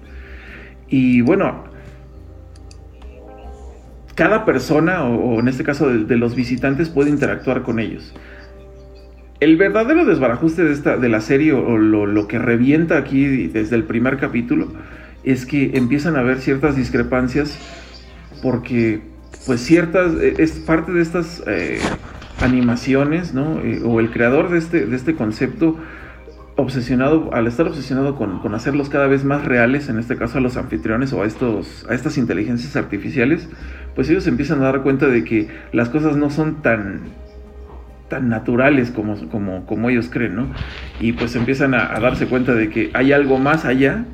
Y bueno, cada persona, o, en este caso de los visitantes, puede interactuar con ellos. El verdadero desbarajuste de, esta, de la serie, o lo, lo que revienta aquí desde el primer capítulo, es que empiezan a haber ciertas discrepancias porque, pues, ciertas, eh, es parte de estas eh, animaciones, ¿no? Eh, o el creador de este, de este concepto, obsesionado, al estar obsesionado con, con hacerlos cada vez más reales, en este caso a los anfitriones o a, estos, a estas inteligencias artificiales, pues ellos empiezan a dar cuenta de que las cosas no son tan tan naturales como, como, como ellos creen, ¿no? Y pues empiezan a, darse cuenta de que hay algo más allá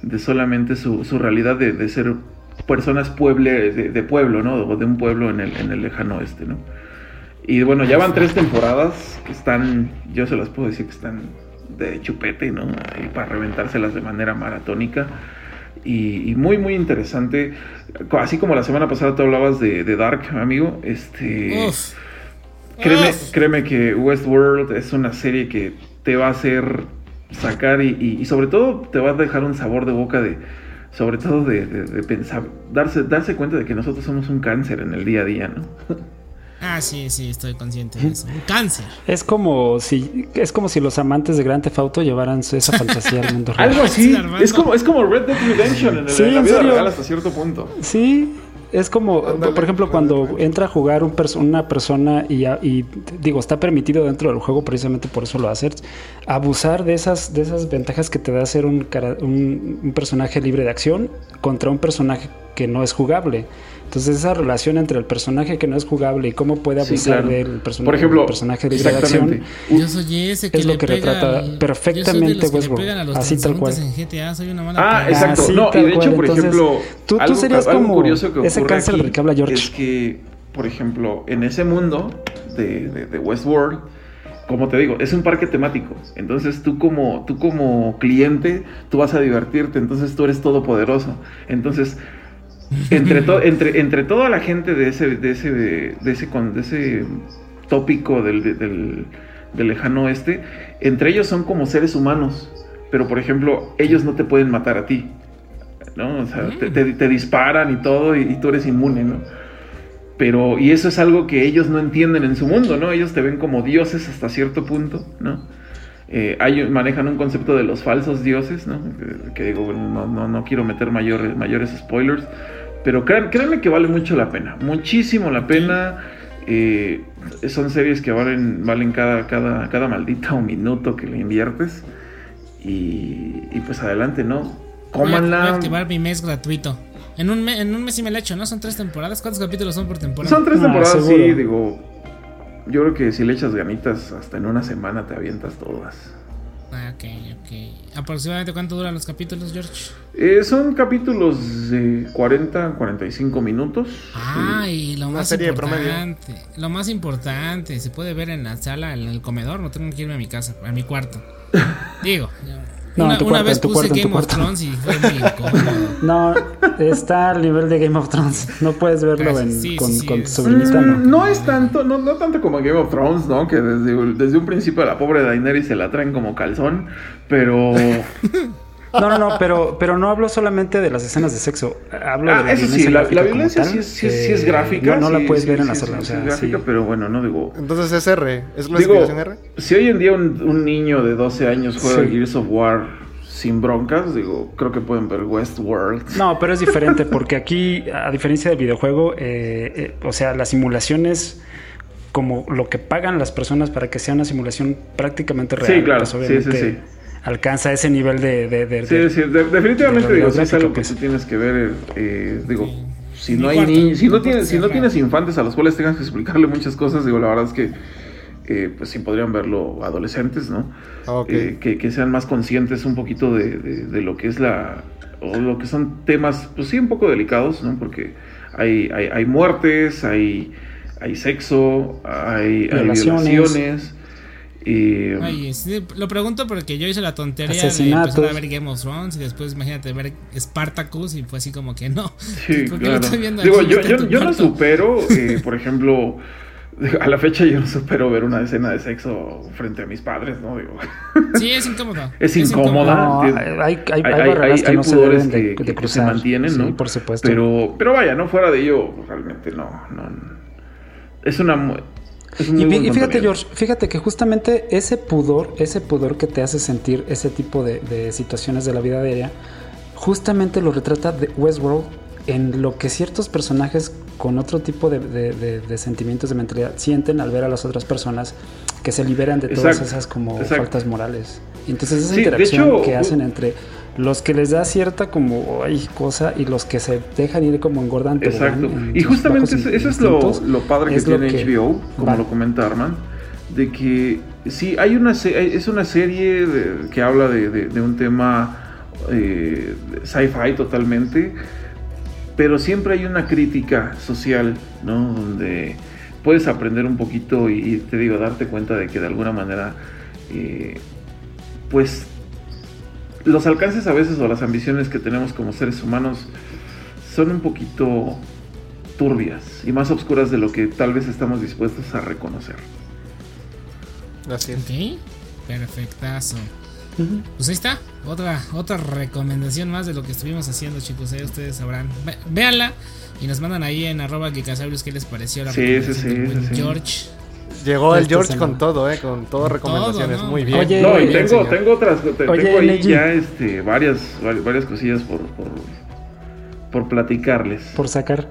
de solamente su, su realidad de, de ser personas pueble, de, pueblo, ¿no? O de un pueblo en el, en el lejano oeste, ¿no? Y bueno, ya van tres temporadas que están, yo se las puedo decir que están de chupete, ¿no? Ahí para reventárselas de manera maratónica. Y, y muy, muy interesante. Así como la semana pasada tú hablabas de, Dark, amigo, este... Créeme, créeme que Westworld es una serie que te va a hacer sacar y, y- y sobre todo te va a dejar un sabor de boca de, sobre todo de, de- de pensar, darse, darse cuenta de que nosotros somos un cáncer en el día a día, ¿no? Ah, sí, sí, estoy consciente de eso. Un cáncer. Es como si es como si los amantes de Grand Theft Auto llevaran esa fantasía al mundo (laughs) real. Algo así, es como, es como Red Dead Redemption en, el- Sí, en la en vida serio. real hasta cierto punto. Sí, es como, por ejemplo, cuando entra a jugar un perso- una persona y, digo, está permitido dentro del juego, precisamente por eso lo haces, abusar de esas, de esas ventajas que te da ser un, cara- un, un personaje libre de acción contra un personaje que no es jugable. Entonces esa relación entre el personaje que no es jugable y cómo puede Sí, abusar claro. del personaje, Por ejemplo, del personaje de acción. exactamente. Yo soy ese que Es lo que pega retrata al- perfectamente Westworld. Así tal cual. transeúntes en GTA, soy una mala Ah, exacto. sí, no, y de hecho, por Entonces, ejemplo, tú- tú algo, serías algo como curioso que ese cáncer aquí del que habla George. es que, por ejemplo, en ese mundo de, de- de Westworld, como te digo, es un parque temático. Entonces tú como, tú como cliente, tú vas a divertirte, entonces tú eres todopoderoso. Entonces, entre, to- entre, entre toda la gente de ese, de ese, de ese, con- de ese tópico del, del, del lejano oeste, entre ellos son como seres humanos. Pero, por ejemplo, ellos no te pueden matar a ti. ¿no? O sea, te, te- te disparan y todo y, y tú eres inmune, ¿no? Pero, y eso es algo que ellos no entienden en su mundo, ¿no? Ellos te ven como dioses hasta cierto punto, ¿no? Eh, hay- manejan un concepto de los falsos dioses, ¿no? Que, que digo, bueno, no, no, no quiero meter mayores spoilers, pero créan- créanme que vale mucho la pena, muchísimo la pena. Eh, son series que valen, valen cada, cada, cada maldito minuto que le inviertes. Y, y pues adelante, ¿no? Voy a, voy a Cómanla. activar mi mes gratuito. En un, me- en un mes sí me la echo, ¿no? Son tres temporadas. ¿Cuántos capítulos son por temporada? Son tres Ah, temporadas, sí, digo. Yo creo que si le echas ganitas, hasta en una semana te avientas todas. Ok, ok. ¿Aproximadamente cuánto duran los capítulos, George? Eh, son capítulos de 40, 45 minutos. Ah, y lo Una más serie de promedio. importante. Lo más importante, se puede ver en la sala, en el comedor, no tengo que irme a mi casa, a mi cuarto. (laughs) Digo, No, una, en tu una cuarto, vez en tu puse cuarto, Game of cuarto. Thrones y fue muy incómodo. (laughs) No, está al nivel de Game of Thrones. No puedes verlo Gracias. en- Sí, con, sí, sí. con tu sobrinita, Mm, no. no es tanto, no, no tanto como Game of Thrones, ¿no? Que desde, desde un principio a la pobre Daenerys se la traen como calzón, pero... (laughs) No, no, no, pero, pero no hablo solamente de las escenas de sexo. Hablo Ah, de la eso violencia sí, la, la violencia tal, sí, es, sí es- sí es eh, gráfica. No, no la puedes sí, ver en la sí, o sí sea, es gráfica, sí. pero bueno, no digo... Entonces es R. ¿Es Digo, clasificación R? si hoy en día un, un niño de 12 años juega Sí. Gears of War sin broncas, digo, creo que pueden ver Westworld. No, pero es diferente porque aquí, a diferencia del videojuego, eh, eh, o sea, las simulaciones, como lo que pagan las personas para que sea una simulación prácticamente real, Sí, claro, pues, sí, obviamente sí, sí. Alcanza ese nivel de... de- de- Sí, de- sí, de- definitivamente de digo, es algo que pues. tú tienes que ver, eh, digo, si no hay niños, si no tienes, si no tienes infantes a los cuales tengas que explicarle muchas cosas, digo, la verdad es que eh, pues sí podrían verlo adolescentes, ¿no? Ok. Eh, que, que sean más conscientes un poquito de, de- de lo que es la, o lo que son temas, pues sí, un poco delicados, ¿no? Porque hay, hay, hay muertes, hay, hay sexo, hay, hay Violaciones. Y, Ay, sí, lo pregunto porque yo hice la tontería Asesinatos. de empezar a ver Game of Thrones y después imagínate ver Spartacus y fue así como que no. Sí, (laughs) ¿Por qué lo claro. estoy viendo Digo, yo, yo, no supero, (laughs) eh, por ejemplo, a la fecha yo no supero ver una escena de sexo frente a mis padres, ¿no? Digo, Sí, es incómodo. (laughs) Es incómoda. No, entiendo. hay, hay, hay barreras que no se pudores deben de, que- de que- que cruzar. se mantienen, Sí, ¿no? por supuesto. Pero, pero vaya, no fuera de ello, realmente no, no. Es una. Es Y, fíjate. George, fíjate que justamente ese pudor, ese pudor que te hace sentir ese tipo de, de situaciones de la vida diaria, justamente lo retrata de Westworld en lo que ciertos personajes con otro tipo de, de- de- de sentimientos de mentalidad sienten al ver a las otras personas que se liberan de todas Exacto, esas como exacto. faltas morales. Y entonces esa Sí, interacción hecho, que hacen entre los que les da cierta como ay, cosa y los que se dejan ir como engordan Exacto. Y justamente eso, eso es lo, lo padre que lo tiene que HBO, como lo comenta Arman, de que sí, hay una es una serie de- que habla de, de- de un tema eh, sci-fi totalmente, pero siempre hay una crítica social, ¿no? Donde puedes aprender un poquito y, y te digo, darte cuenta de que de alguna manera, eh, pues los alcances a veces o las ambiciones que tenemos como seres humanos son un poquito turbias y más oscuras de lo que tal vez estamos dispuestos a reconocer. Así es. Ok, perfectazo. Pues ahí está, otra, otra recomendación más de lo que estuvimos haciendo, chicos. Ahí ustedes sabrán. Ve- véanla y nos mandan ahí en arroba qué les pareció la Sí, recomendación sí, del sí, buen sí, sí. George. Llegó el George semana. con todo, ¿eh? Con todo recomendaciones. ¿no? Muy bien. Oye, No, y bien, tengo, señor. tengo otras, te- Oye, tengo ahí ya este, varias, vari- varias cosillas por, por, por platicarles. por sacar.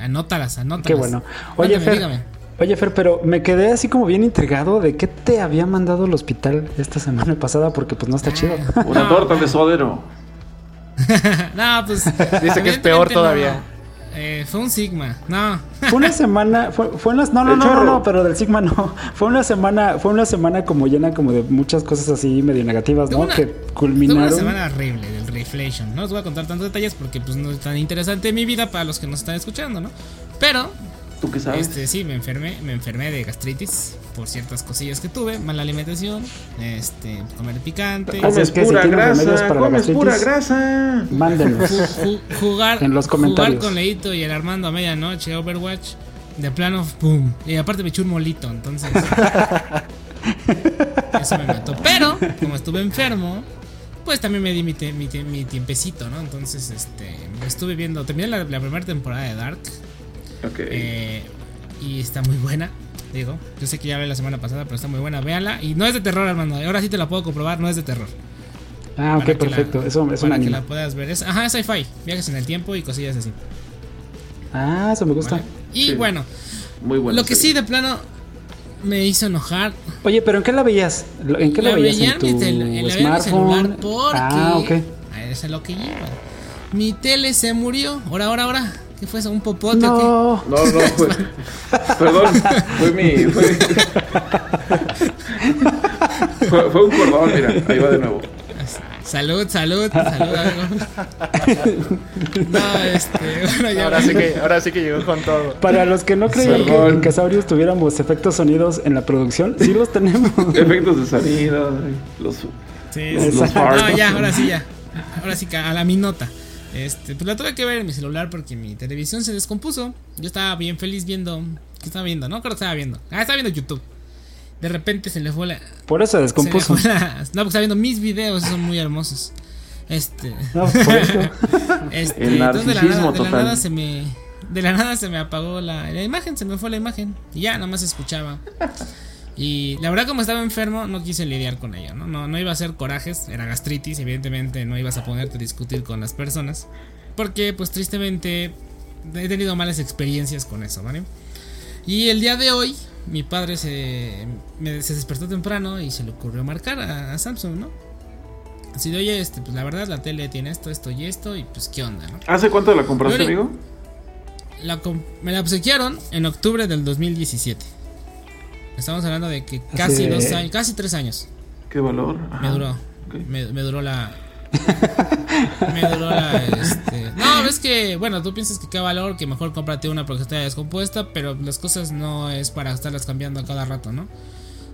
Anótalas, anótalas. Qué bueno. Oye, Cuéntame, Fer, dígame. oye, Fer, pero me quedé así como bien intrigado de qué te había mandado al hospital esta semana pasada porque pues no está chido. Ah, Una no, torta de suadero. (laughs) No, pues. Dice que es peor todavía. no. Eh, fue un Sigma. No. (laughs) Fue una semana, fue, fue unas, no, no, no, no, pero del Sigma no. (laughs) Fue una semana, fue una semana como llena como de muchas cosas así medio negativas, ¿no? Una- que Tuve una culminaron. semana horrible del Reflation. No os voy a contar tantos detalles porque pues no es tan interesante mi vida para los que nos están escuchando, ¿no? Pero ¿Tú qué sabes? Este, sí, me enfermé, me enfermé de gastritis por ciertas cosillas que tuve, mala alimentación, este, comer picante, Comes es que si pura remedios grasa, para comes pura grasa. Mándenos. ju- ju- jugar, En los jugar comentarios. con Leito y el Armando a medianoche, Overwatch, de plano, pum. Y aparte me eché un molito, entonces. (laughs) eso me mató. Pero, como estuve enfermo, pues también me di mi, mi, mi tiempecito, ¿no? Entonces, este, estuve viendo, terminé la, la primera temporada de Dark. Eh, y está muy buena. Digo, yo sé que ya hablé la semana pasada, pero está muy buena. Véala. Y no es de terror, Armando. Ahora sí te la puedo comprobar, no es de terror. Ah, ok, Para que la- perfecto. Eso es un para que la puedas ver. Es, ajá, es sci-fi. Viajes en el tiempo y cosillas así. Ah, eso me gusta. ¿vale? Y Sí. bueno, Muy bueno. lo que sí de plano me hizo enojar. Oye, pero ¿en qué la veías? ¿Lo- ¿En qué la, la veías? veía ¿En tu en mi, tel- la veía en mi smartphone? celular porque. Ah, ok. a Eso es lo que lleva. Mi tele se murió. Ahora, ahora, ahora. ¿Qué fue eso? ¿Un popote o No. No, no, (laughs) fue. Perdón, fue mi. Fue, Fue, fue un cordón, mira, ahí va de nuevo. Salud, salud, salud, amigo. No, este, bueno, ya Ahora sí que, ahora sí que llegó con todo. Para los que no creían que en Casaurios tuviéramos efectos sonidos en la producción, sí los tenemos. Efectos de sonido, los, Sí, los, sí. los. No, ya, ahora sí, ya. Ahora sí, a la minota. Este, pues la tuve que ver en mi celular porque mi televisión se descompuso. Yo estaba bien feliz viendo. ¿Qué estaba viendo? No, creo que estaba viendo. Ah, estaba viendo YouTube. De repente se le fue la. Por eso se la- no, porque estaba viendo mis videos, son muy hermosos. Este. No, por eso. (laughs) Este, El entonces de la, narcisismo nada, de la nada se me. De la nada se me apagó la, la imagen, se me fue la imagen. Y ya, nada más escuchaba. Y la verdad, como estaba enfermo, no quise lidiar con ello, ¿no? No, no iba a hacer corajes, era gastritis, evidentemente no ibas a ponerte a discutir con las personas. Porque, pues tristemente, he tenido malas experiencias con eso, ¿vale? Y el día de hoy, mi padre se, me- se despertó temprano y se le ocurrió marcar a, a Samsung, ¿no? Así de, oye, este, pues la verdad la tele tiene esto, esto y esto, y pues qué onda, ¿no? ¿Hace cuánto la compraste, amigo? La me la obsequiaron en octubre del 2017. Estamos hablando de que casi dos años, casi tres años ¿Qué valor? me duró. Me, me duró la. (laughs) me duró la. Este. No, ves que. Bueno, tú piensas que qué valor, que mejor cómprate una porque está descompuesta, pero las cosas no es para estarlas cambiando a cada rato, ¿no?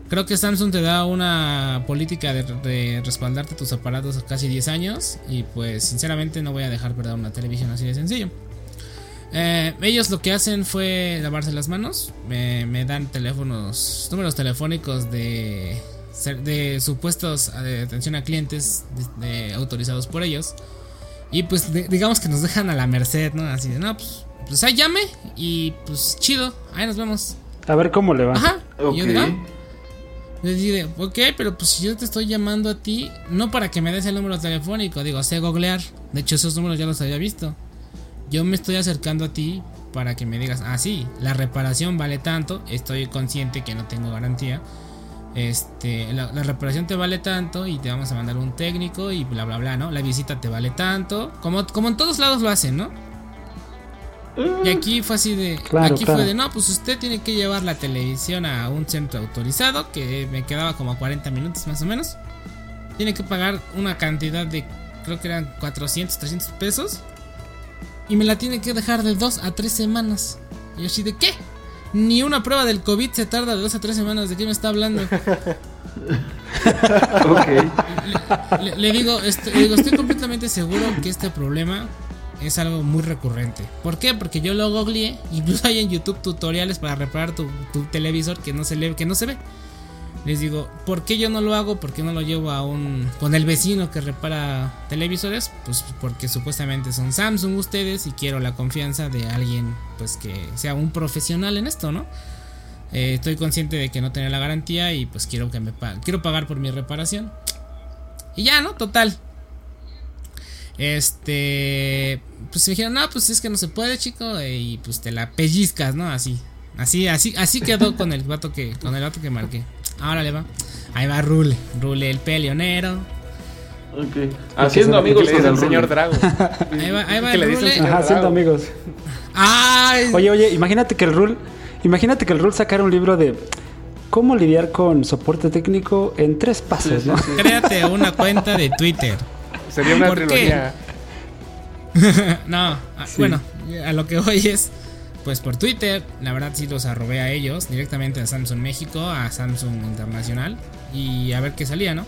Creo que Samsung te da una política de, de respaldarte tus aparatos a casi 10 años. Y pues, sinceramente, no voy a dejar perder una televisión así de sencillo. Eh, ellos lo que hacen fue lavarse las manos. Me, me dan teléfonos, números telefónicos de, de supuestos eh, de atención a clientes de- de- autorizados por ellos. Y pues de- digamos que nos dejan a la merced, ¿no? Así de, no, pues, pues ahí llame y pues chido, ahí nos vemos. A ver cómo le va. Ajá. Ok. Y yo digo, ah, dije, ok, pero pues si yo te estoy llamando a ti, no para que me des el número telefónico, digo, sé googlear. De hecho, esos números ya los había visto. Yo me estoy acercando a ti para que me digas, ah, sí, la reparación vale tanto, estoy consciente que no tengo garantía. Este, la, la reparación te vale tanto y te vamos a mandar un técnico y bla, bla, bla, ¿no? La visita te vale tanto, como, como en todos lados lo hacen, ¿no? Y aquí fue así de. Claro, aquí claro. fue de, no, pues usted tiene que llevar la televisión a un centro autorizado, que me quedaba como a 40 minutos más o menos. Tiene que pagar una cantidad de, creo que eran 400, 300 pesos. Y me la tiene que dejar de 2 a 3 semanas. Y yo así de, ¿qué? Ni una prueba del COVID se tarda de 2 a 3 semanas. ¿De qué me está hablando? (laughs) Le, le digo, le digo, estoy completamente seguro que este problema es algo muy recurrente. ¿Por qué? Porque yo lo googleé. Incluso (laughs) hay en YouTube tutoriales para reparar tu, tu televisor que no se le, que no se ve. Les digo, ¿por qué yo no lo hago? ¿Por qué no lo llevo a un con el vecino que repara televisores? Pues porque supuestamente son Samsung ustedes y quiero la confianza de alguien pues que sea un profesional en esto, ¿no? Eh, estoy consciente de que no tenía la garantía y pues quiero que me pa- quiero pagar por mi reparación. Y ya, ¿no? Total. Este. Pues me dijeron, no, pues es que no se puede, chico. Y pues te la pellizcas, ¿no? Así. Así, así, así quedó con el vato que. Con el vato que marqué. Ahora le va. Ahí va Rule. Rule el peleonero. Ok. Haciendo ¿Qué amigos le con dice el al señor. Drago? (laughs) Ahí va, ahí va ¿Qué el le dice al Rule. Ajá, Drago? amigos. ¡Ay! Oye, oye, imagínate que el Rule, imagínate que el Rule sacara un libro de cómo lidiar con soporte técnico en tres pasos, ¿no? Créate una cuenta de Twitter. Sería una ¿Por qué? trilogía. (laughs) no, a- bueno, a lo que voy es, pues por Twitter, la verdad sí los arrobé a ellos, directamente a Samsung México, a Samsung Internacional, y a ver qué salía, ¿no?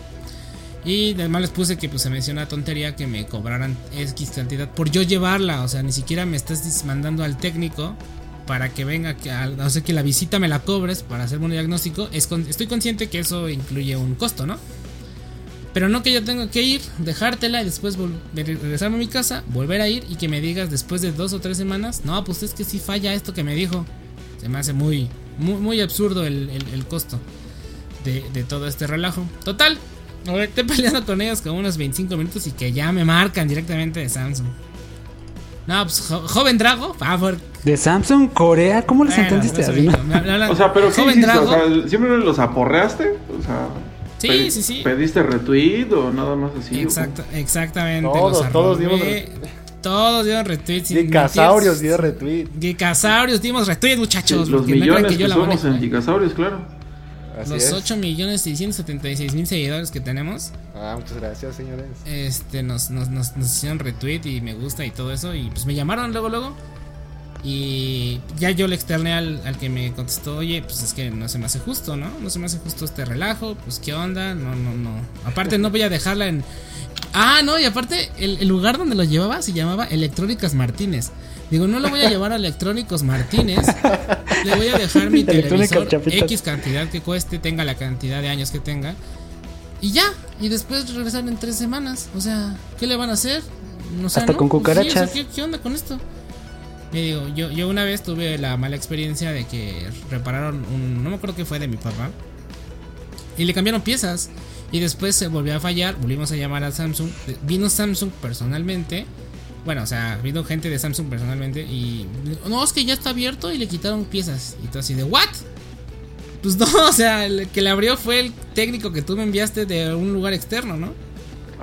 Y además les puse que pues se menciona tontería que me cobraran X cantidad por yo llevarla, o sea, ni siquiera me estás mandando al técnico para que venga, que, o sea, que la visita me la cobres para hacerme un diagnóstico, estoy consciente que eso incluye un costo, ¿no? Pero no que yo tenga que ir, dejártela y después regresarme a mi casa, volver a ir y que me digas después de dos o tres semanas, no, pues es que sí falla esto que me dijo. Se me hace muy, muy, muy absurdo el, el- el costo de, de todo este relajo. Total, ahora estoy peleando con ellos como unos 25 minutos y que ya me marcan directamente de Samsung. No, pues jo- joven Drago, favor. De Samsung Corea, ¿cómo les Bueno, entendiste? no? O sea, pero ¿qué joven hiciste? Drago. O sea, ¿siempre los aporreaste? O sea, Sí, pedi- sí, sí. ¿Pediste retweet o nada más así? Exacto, exactamente. Todos, los todos dimos arrobé, Todos dieron Gigasaurios mentir. dio retweet. Gigasaurios dimos retweets, Sí, muchachos. los porque no crean millones que, yo la somos manejo. en Gigasaurios, claro. Así los es. 8 millones 676 mil seguidores que tenemos, Ah, muchas gracias, señores. este, nos, nos, nos, nos hicieron retweet y me gusta y todo eso. Y pues me llamaron luego, luego. Y ya yo le externé al, al que me contestó, oye, pues es que no se me hace justo, ¿no? No se me hace justo este relajo, pues qué onda, no, no, no. Aparte no voy a dejarla en... Ah, no, y aparte el, el lugar donde lo llevaba se llamaba Electrónicas Martínez. Digo, no lo voy a llevar a Electrónicos Martínez. Le voy a dejar mi (laughs) televisor. X cantidad que cueste, tenga la cantidad de años que tenga. Y ya, y después regresar en tres semanas. O sea, ¿qué le van a hacer? No sé, Hasta ¿no? con Pues sí, o sea, cucarachas. ¿qué, qué onda con esto? Le digo, yo, yo una vez tuve la mala experiencia de que repararon un. No me acuerdo qué fue de mi papá. Y le cambiaron piezas. Y después se volvió a fallar. Volvimos a llamar a Samsung. Vino Samsung personalmente. Bueno, o sea, vino gente de Samsung personalmente. Y. No, es que ya está abierto y le quitaron piezas. Y tú así de, ¿what? Pues no, (laughs) o sea, el que le abrió fue el técnico que tú me enviaste de un lugar externo, ¿no?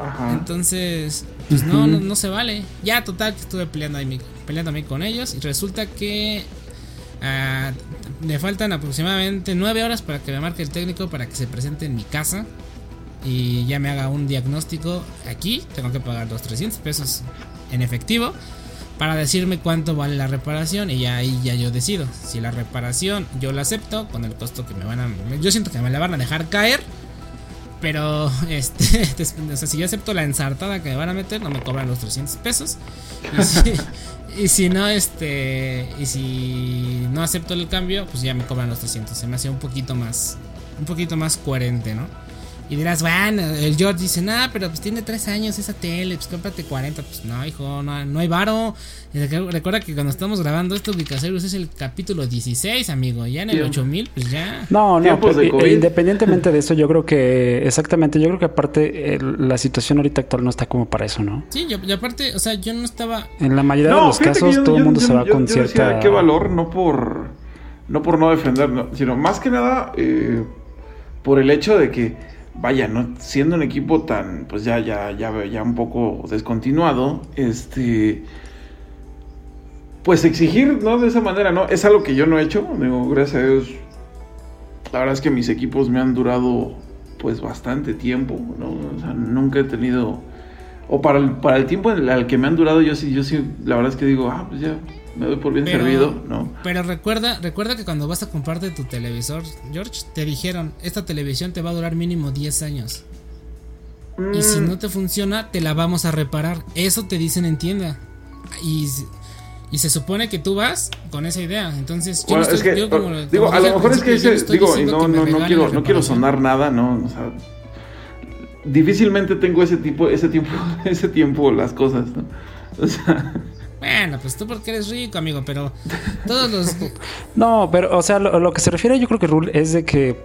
Ajá. Entonces, pues no, no, no se vale. Ya, total, que estuve peleando ahí, peleándome con ellos. Y resulta que ah, me faltan aproximadamente nueve horas para que me marque el técnico para que se presente en mi casa. Y ya me haga un diagnóstico aquí. Tengo que pagar los 300 pesos en efectivo. Para decirme cuánto vale la reparación. Y ya ahí ya yo decido. Si la reparación yo la acepto. Con el costo que me van a. Yo siento que me la van a dejar caer. Pero, (laughs) este, o sea, si yo acepto la ensartada que me van a meter, no me cobran los 300 pesos. Y si, (laughs) y si no, este, y si no acepto el cambio, pues ya me cobran los 300. Se me hace un poquito más, un poquito más coherente, ¿no? Y dirás, bueno, el George dice, nah, pero pues tiene 3 años esa tele, pues cómprate 40. Pues no, hijo, no, no hay varo. Recuerda que cuando estamos grabando esto, Ubicaceros es el capítulo 16, amigo. Ya en el Tiempo. 8000, pues ya. No, no, pero, de eh, COVID. independientemente de eso, yo creo que, (laughs) exactamente, yo creo que aparte el- la situación ahorita actual no está como para eso, ¿no? Sí, y, y aparte, o sea, yo no estaba En la mayoría de los casos yo- todo el yo- mundo yo- se va yo- con yo decía, cierta... qué valor, no por no por no defender, no, sino más que nada eh, por el hecho de que vaya, no siendo un equipo tan pues ya ya ya ya un poco descontinuado, este pues exigir, ¿no? De esa manera, ¿no? Es algo que yo no he hecho, digo, gracias a Dios. La verdad es que mis equipos me han durado pues bastante tiempo, ¿no? O sea, nunca he tenido o para el, para el tiempo al que me han durado, yo sí, yo sí, la verdad es que digo, ah, pues ya, me doy por bien Pero- servido, ¿no? Pero recuerda, recuerda que cuando vas a comprarte tu televisor, George, te dijeron, esta televisión te va a durar mínimo 10 años. Y si Mm, no te funciona, te la vamos a reparar. Eso te dicen en tienda. Y, y se supone que tú vas con esa idea. Entonces, yo bueno, no estoy, es que, yo como- digo, como a lo mejor es que digo, y no, no, no quiero, no quiero sonar nada, ¿no? O sea, difícilmente tengo ese tipo, (laughs) ese tiempo, ese tiempo las cosas, ¿no? O sea, Bueno, pues tú porque eres rico, amigo, pero todos los... (laughs) No, pero, o sea, lo, lo que se refiere yo creo que Rule es de que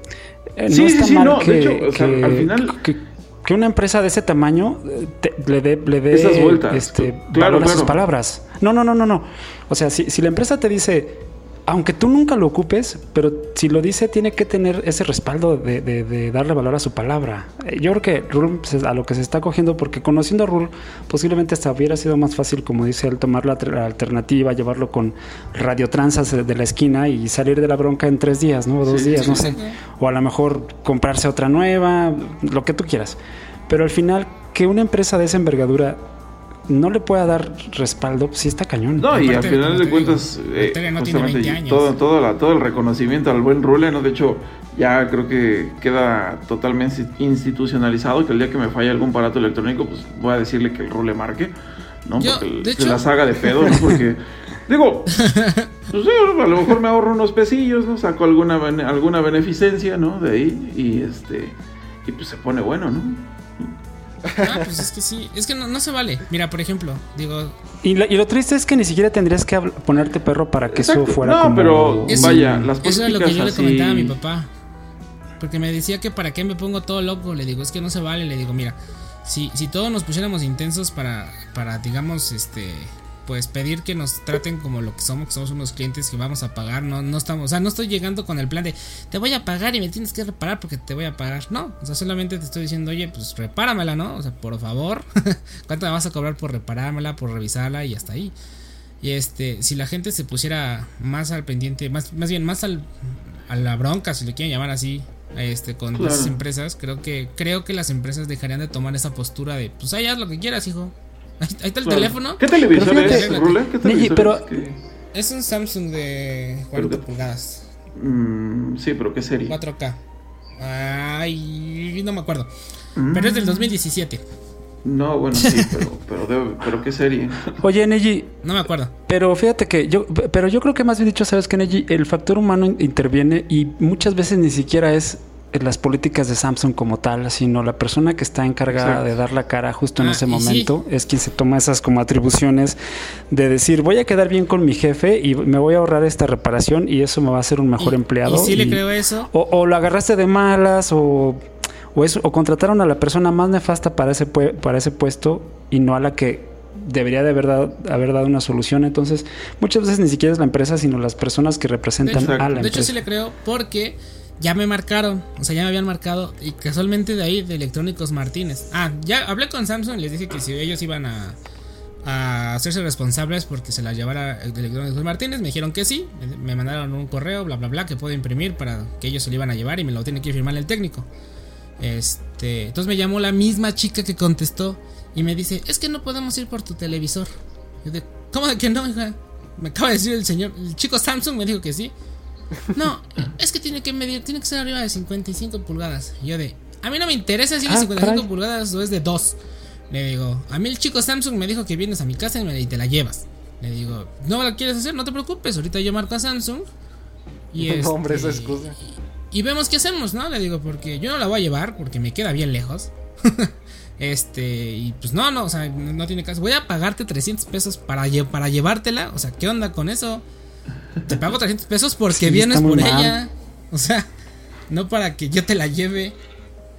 eh, no Sí, está sí, mal no, de que, hecho, o sea, que- al final- que, que una empresa de ese tamaño eh, te- le dé le dé, Esas vueltas, este, claro, valor a sus claro. palabras. No, no, no, no, no. O sea, si, si la empresa te dice, aunque tú nunca lo ocupes, pero si lo dice, tiene que tener ese respaldo de, de- de darle valor a su palabra. Eh, Yo creo que Rule se- a lo que se está cogiendo, porque conociendo a Rule, posiblemente hasta hubiera sido más fácil, como dice él, tomar la, alternativa, llevarlo con radiotranzas de la esquina y salir de la bronca en tres días, ¿no? O dos Sí, días, sí, no sí. sé. O a lo mejor comprarse otra nueva, lo que tú quieras. Pero al final, que una empresa de esa envergadura no le pueda dar respaldo, pues sí está cañón. no, y al final de cuentas, eh, la tele no tiene justamente 20 años. todo, todo, la- todo el reconocimiento al buen Rule, ¿no? De hecho, ya creo que queda totalmente institucionalizado que el día que me falle algún aparato electrónico, pues voy a decirle que el Rule marque, ¿no? Yo, Porque el- de hecho- la saga de pedo, ¿no? Porque, (laughs) digo, (laughs) pues sí, a lo mejor me ahorro unos pesillos, ¿no? Saco alguna, bene- alguna beneficencia, ¿no? De ahí, y este, y pues se pone bueno, ¿no? Ah, pues es que sí, es que no, no se vale. Mira, por ejemplo, digo, Y lo, y lo triste es que ni siquiera tendrías que ponerte perro para que eso fuera No, como... pero Eso- vaya, las Eso es lo que yo le comentaba a mi papá. Porque me decía que para qué me pongo todo loco. Le digo, es que no se vale. Le digo, mira, si, si todos nos pusiéramos intensos para, para, digamos, este, pues pedir que nos traten como lo que somos, que somos unos clientes que vamos a pagar. No, no estamos, o sea, no estoy llegando con el plan de te voy a pagar y me tienes que reparar porque te voy a pagar. No, o sea, solamente te estoy diciendo, oye, pues repáramela, ¿no? O sea, por favor, (laughs) ¿cuánto me vas a cobrar por reparármela, por revisarla y hasta ahí? Y este, si la gente se pusiera más al pendiente, más, más bien más al, a la bronca, si le quieren llamar así, este con Claro. esas empresas, creo que creo que las empresas dejarían de tomar esa postura de, pues ahí haz lo que quieras, hijo. Ahí, está el Claro. teléfono. ¿Qué televisor Pero fíjate- es, Rule? ¿Qué televisor pero- es? ¿Qué- Es un Samsung de 40 Pero- pulgadas, Mm, sí, pero ¿qué serie? 4K. Ay, no me acuerdo. Mm. Pero es del 2017. No, bueno, sí, (laughs) pero, pero, debe- pero ¿qué serie? Oye, Neji, No me acuerdo. pero fíjate que yo, pero yo creo que más bien dicho, sabes que Neji, el factor humano in- interviene y muchas veces ni siquiera es las políticas de Samsung como tal, sino la persona que está encargada de dar la cara justo en Ah, ese sí. momento es quien se toma esas como atribuciones de decir voy a quedar bien con mi jefe y me voy a ahorrar esta reparación y eso me va a hacer un mejor Y- empleado. Y sí le creo eso. O, o lo agarraste de malas o, o, eso, o contrataron a la persona más nefasta para ese, para ese puesto y no a la que debería de haber dado, haber dado una solución. Entonces, muchas veces ni siquiera es la empresa, sino las personas que representan a la De hecho, empresa. sí le creo porque ya me marcaron. O sea, ya me habían marcado. Y casualmente de ahí, de Electrónicos Martínez. Ah, ya hablé con Samsung y les dije que si ellos iban a, hacerse responsables porque se la llevara el Electrónicos Martínez, me dijeron que sí. Me- Me mandaron un correo, bla, bla, bla, que puedo imprimir para que ellos se lo iban a llevar y me lo tiene que firmar el técnico. Este, entonces me llamó la misma chica que contestó y me dice, es que no podemos ir por tu televisor. Yo de, ¿Cómo de que no, hija? Me acaba de decir el señor, el chico Samsung me dijo que sí. No, es que tiene que medir, tiene que ser arriba de 55 pulgadas. Y yo de, a mí no me interesa si es de Ah, 55 caray. pulgadas o es de 2. Le digo, a mí el chico Samsung me dijo que vienes a mi casa y, me- y te la llevas. Le digo, no la quieres hacer, no te preocupes, ahorita yo marco a Samsung. Y (laughs) No, hombre, esa este, excusa. y vemos qué hacemos, ¿no? Le digo, porque yo no la voy a llevar porque me queda bien lejos. (laughs) este, y pues no, no, o sea, no, no tiene caso. Voy a pagarte 300 pesos para, lle- para llevártela. O sea, ¿qué onda con eso? Te pago 300 pesos porque Sí, vienes por mal. ella. O sea, no para que yo te la lleve.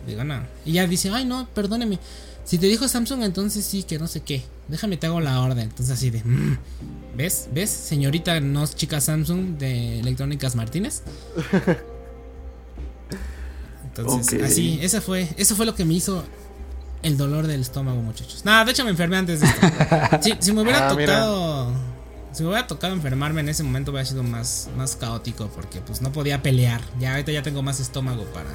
Digo, no. Y ya dice, ay, no, perdóneme. Si te dijo Samsung, entonces sí, que no sé qué. Déjame, te hago la orden. Entonces así de, mm, ¿ves? ¿Ves? Señorita, no chica Samsung de Electrónicas Martínez. (laughs) Entonces, así, esa fue, eso fue lo que me hizo el dolor del estómago, muchachos. Nada, de hecho me enfermé antes de esto. (laughs) Si me hubiera Ah, mira. Si me hubiera tocado enfermarme en ese momento hubiera sido más, más caótico porque pues no podía pelear. Ya ahorita ya tengo más estómago para,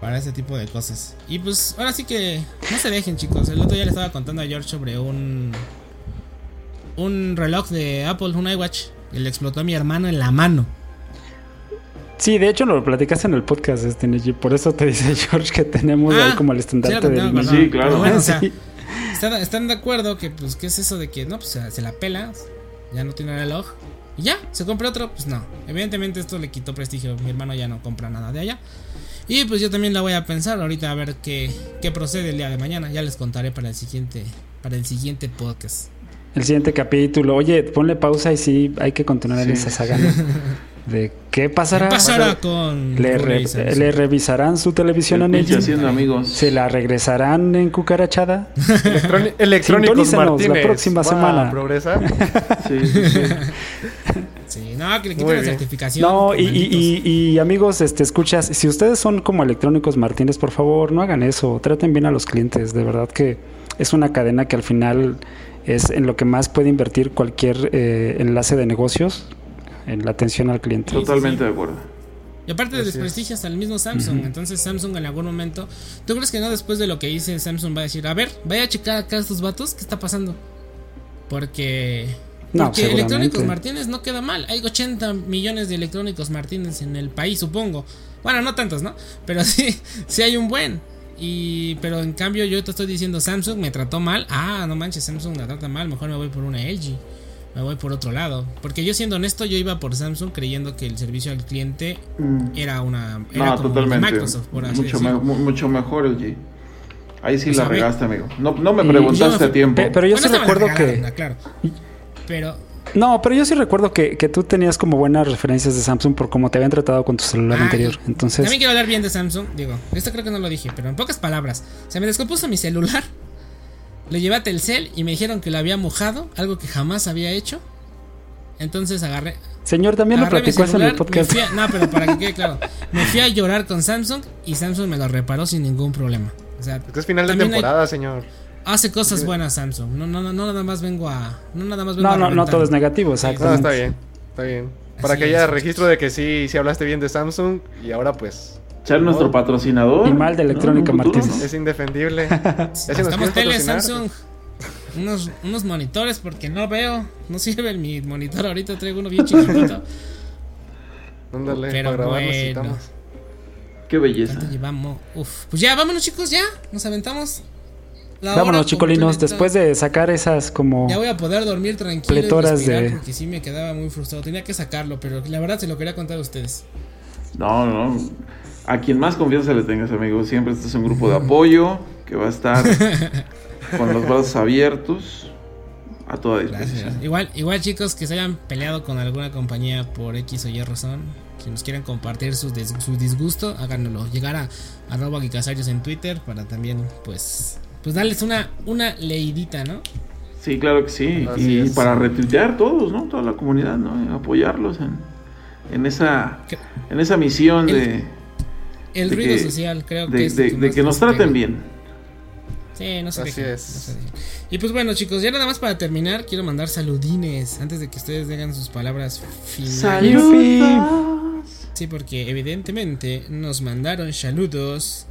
para ese tipo de cosas. Y pues ahora sí que no se dejen, chicos. El otro día le estaba contando a George sobre un, un reloj de Apple, un iWatch. Y le explotó a mi hermano en la mano. Sí, de hecho lo platicaste en el podcast, este Neji. Por eso te dice (laughs) George que tenemos Ah, ahí como el sí, estandarte tengo del. Sí, claro. Pero bueno, o sea, Sí. Está- están de acuerdo que, pues, ¿qué es eso de que no? Pues se, se la pela, ya no tiene reloj. Y ya, se compra otro, pues no. Evidentemente esto le quitó prestigio. Mi hermano ya no compra nada de allá. Y pues yo también la voy a pensar ahorita a ver qué, qué procede el día de mañana. Ya les contaré para el siguiente, para el siguiente podcast. El siguiente capítulo. Oye, ponle pausa y sí, hay que continuar en esa saga. (laughs) De qué pasará. ¿Qué pasará con ¿Le, re- revisarán su televisión El haciendo amigos. ¿Se la regresarán en cucarachada? (laughs) Electroni- Electrónicos Sintonícenos la Martínez. próxima semana. Progresar. (laughs) Sí, sí, sí. Sí, no, que le quiten la certificación. No, y, y- malditos. y- y, amigos, este, escuchas, si ustedes son como electrónicos Martínez, por favor, no hagan eso, traten bien a los clientes, de verdad que es una cadena que al final es en lo que más puede invertir cualquier eh, enlace de negocios, en la atención al cliente. Totalmente de acuerdo. Y aparte Así es. desprestigias al mismo Samsung. Entonces Samsung en algún momento. ¿Tú crees que no después de lo que hice Samsung va a decir, a ver, vaya a checar acá estos vatos, ¿qué está pasando? Porque. No, Porque. Electrónicos Martínez no queda mal. Hay 80 millones de Electrónicos Martínez en el país, supongo. Bueno, no tantos, ¿no? Pero (laughs) sí, sí hay un buen. Y, pero en cambio yo te estoy diciendo Samsung me trató mal. Ah, no manches, Samsung me trata mal. Mejor me voy por una LG. Me voy por otro lado. Porque yo siendo honesto, yo iba por Samsung creyendo que el servicio al cliente era una era No, como totalmente. Microsoft, por así mucho, me- mucho mejor el G. Ahí sí Pues, la regaste, amigo. No, no me preguntaste a tiempo. Pe- pero yo Bueno, sí recuerdo que... ah, claro. Pero No, pero yo sí recuerdo que, que tú tenías como buenas referencias de Samsung por cómo te habían tratado con tu celular Ah, anterior. y Entonces, También quiero hablar bien de Samsung. Digo, esto creo que no lo dije, pero en pocas palabras. Se me descompuso mi celular. Lo llevé a Telcel y me dijeron que lo había mojado, algo que jamás había hecho. Entonces agarré. señor, también lo agarré platicó en el celular, podcast. a- no, pero para que quede claro. Me fui a llorar con Samsung y Samsung me lo reparó sin ningún problema. O sea, Es que es final de hay- temporada, señor. hace cosas buenas Samsung. No, no, no, no nada más vengo a. No, nada más vengo No, a no, no todo es negativo, No, exactamente. está bien. Está bien. Para Así que haya es. registro de que sí, sí hablaste bien de Samsung y ahora pues Ser nuestro patrocinador. Y mal de Electrónica futuro, Martínez. ¿no? Es indefendible. (laughs) Estamos tele. Samsung. Unos, unos monitores porque no veo. No sirve mi monitor ahorita. Traigo uno bien chiquitito. (laughs) Ándale, Pero para grabar bueno. necesitamos. Qué belleza. ¿Cuánto llevamos? Uf. Pues ya, vámonos chicos, ya. Nos aventamos. La Vámonos, chicolinos. Después de sacar esas como. Ya voy a poder dormir tranquilo Pletoras de- porque sí me quedaba muy frustrado. Tenía que sacarlo, pero la verdad se lo quería contar a ustedes. No, no. A quien más confianza le tengas, amigo. Siempre este es un grupo de apoyo que va a estar (laughs) con los brazos abiertos a toda disposición. Gracias. Igual, igual chicos que se hayan peleado con alguna compañía por X o Y razón, si nos quieren compartir su, su disgusto, háganoslo. Llegar a arroba Geekasarios en Twitter para también, pues, pues darles una, una leidita, ¿no? Sí, claro que sí. Así y es. para retuitear todos, ¿no? Toda la comunidad, ¿no? Y apoyarlos en, en esa en esa misión de, El De ruido que- social, creo que de, es de- que de más que nos pega. traten bien. Sí, no se Así dejen, es. no se dejen. Y pues bueno, chicos, ya nada más para terminar, quiero mandar saludines antes de que ustedes digan sus palabras finales. Sí, porque evidentemente nos mandaron saludos.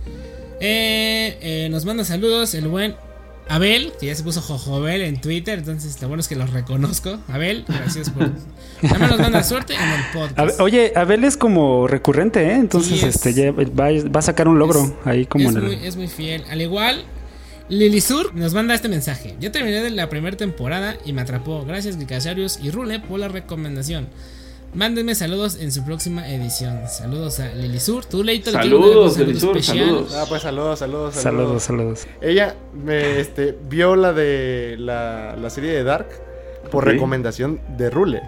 Eh, eh, nos manda saludos el buen Abel, que ya se puso Jojobel en Twitter, entonces lo bueno es que los reconozco. Abel, gracias por... Nada más nos manda suerte en el A- podcast. oye, Abel es como recurrente, ¿eh? Entonces, Sí, es- este, ya va, va a sacar un logro Es- ahí como es, en el. muy, es muy fiel. Al igual, Lilisur nos manda este mensaje. Yo terminé de la primera temporada y me atrapó. Gracias, Glicasarius y Rule por la recomendación. Mándenme saludos en su próxima edición. Saludos a Lilisur. Tú, Leito, le quieres mandar un Saludos, saludo Elisur, especial. saludos. Ah, pues saludos, saludos, Saludos, saludos. Ella me este, vio la de la, la serie de Dark por recomendación de Rule.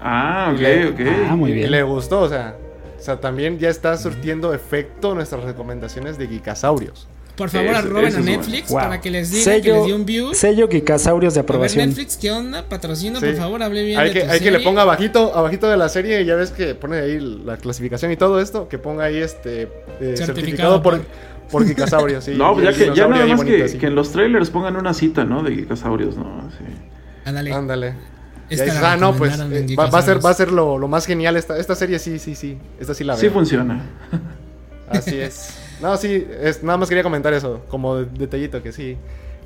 Ah, ok, Le- ok. Ah, muy Y bien. le gustó, o sea, o sea, también ya está surtiendo efecto nuestras recomendaciones de Geekasaurios. Por favor, Eso- arroben a es bueno. Netflix Wow. para que les diga que les dio un view. sello Geekasaurios de A ver, aprobación. Netflix, ¿qué onda? Patrocina, Sí. por favor, hable bien Hay de que, tu hay que le ponga abajito, abajito de la serie, ya ves que pone ahí la clasificación y todo esto, que ponga ahí este eh, Certificado certificado por, por- por Geekasaurios. sí, (laughs) No, y ya que ya nada más bonito que, que en los trailers pongan una cita, ¿no? De Geekasaurios, ¿no? Sí. Ándale. Ándale. Y Esta ah, no, pues eh, va, va a ser, va a ser lo, lo más genial esta, esta serie, sí, sí, sí. Esta sí la veo. Sí funciona. Así es. (laughs) No, sí, es, nada más quería comentar eso, como de- detallito, que sí.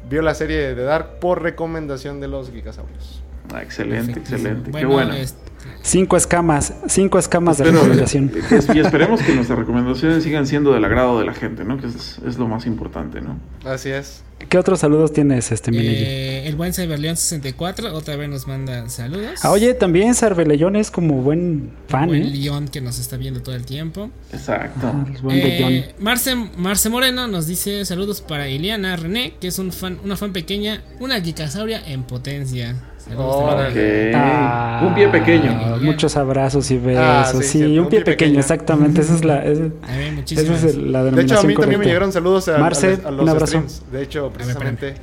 Vio la serie de Dark por recomendación de los Geekasaurios. Ah, excelente, excelente. Bueno, Qué bueno. este, Cinco escamas, cinco escamas de Espero- recomendación. y esperemos que nuestras recomendaciones sigan siendo del agrado de la gente, ¿no? Que es, es lo más importante, ¿no? Así es. ¿Qué otros saludos tienes, este eh, el buen Cyberleon64 otra vez nos manda saludos. Ah, oye, también Sarvelellón es como buen fan, buen ¿eh? León que nos está viendo todo el tiempo. Exacto. El buen. Eh, Marce, Marce Moreno nos dice saludos para Ileana René, que es un fan, una fan pequeña, una geekasauria en potencia. Saludos Órale. también. Ok. Ah, un pie pequeño. Muchos abrazos y besos. Ah, sí, sí, un pie pequeño, exactamente. Esa es la, esa es la De hecho, a mí también me llegaron saludos a, a Marce, los- a un los streams. De hecho, precisamente.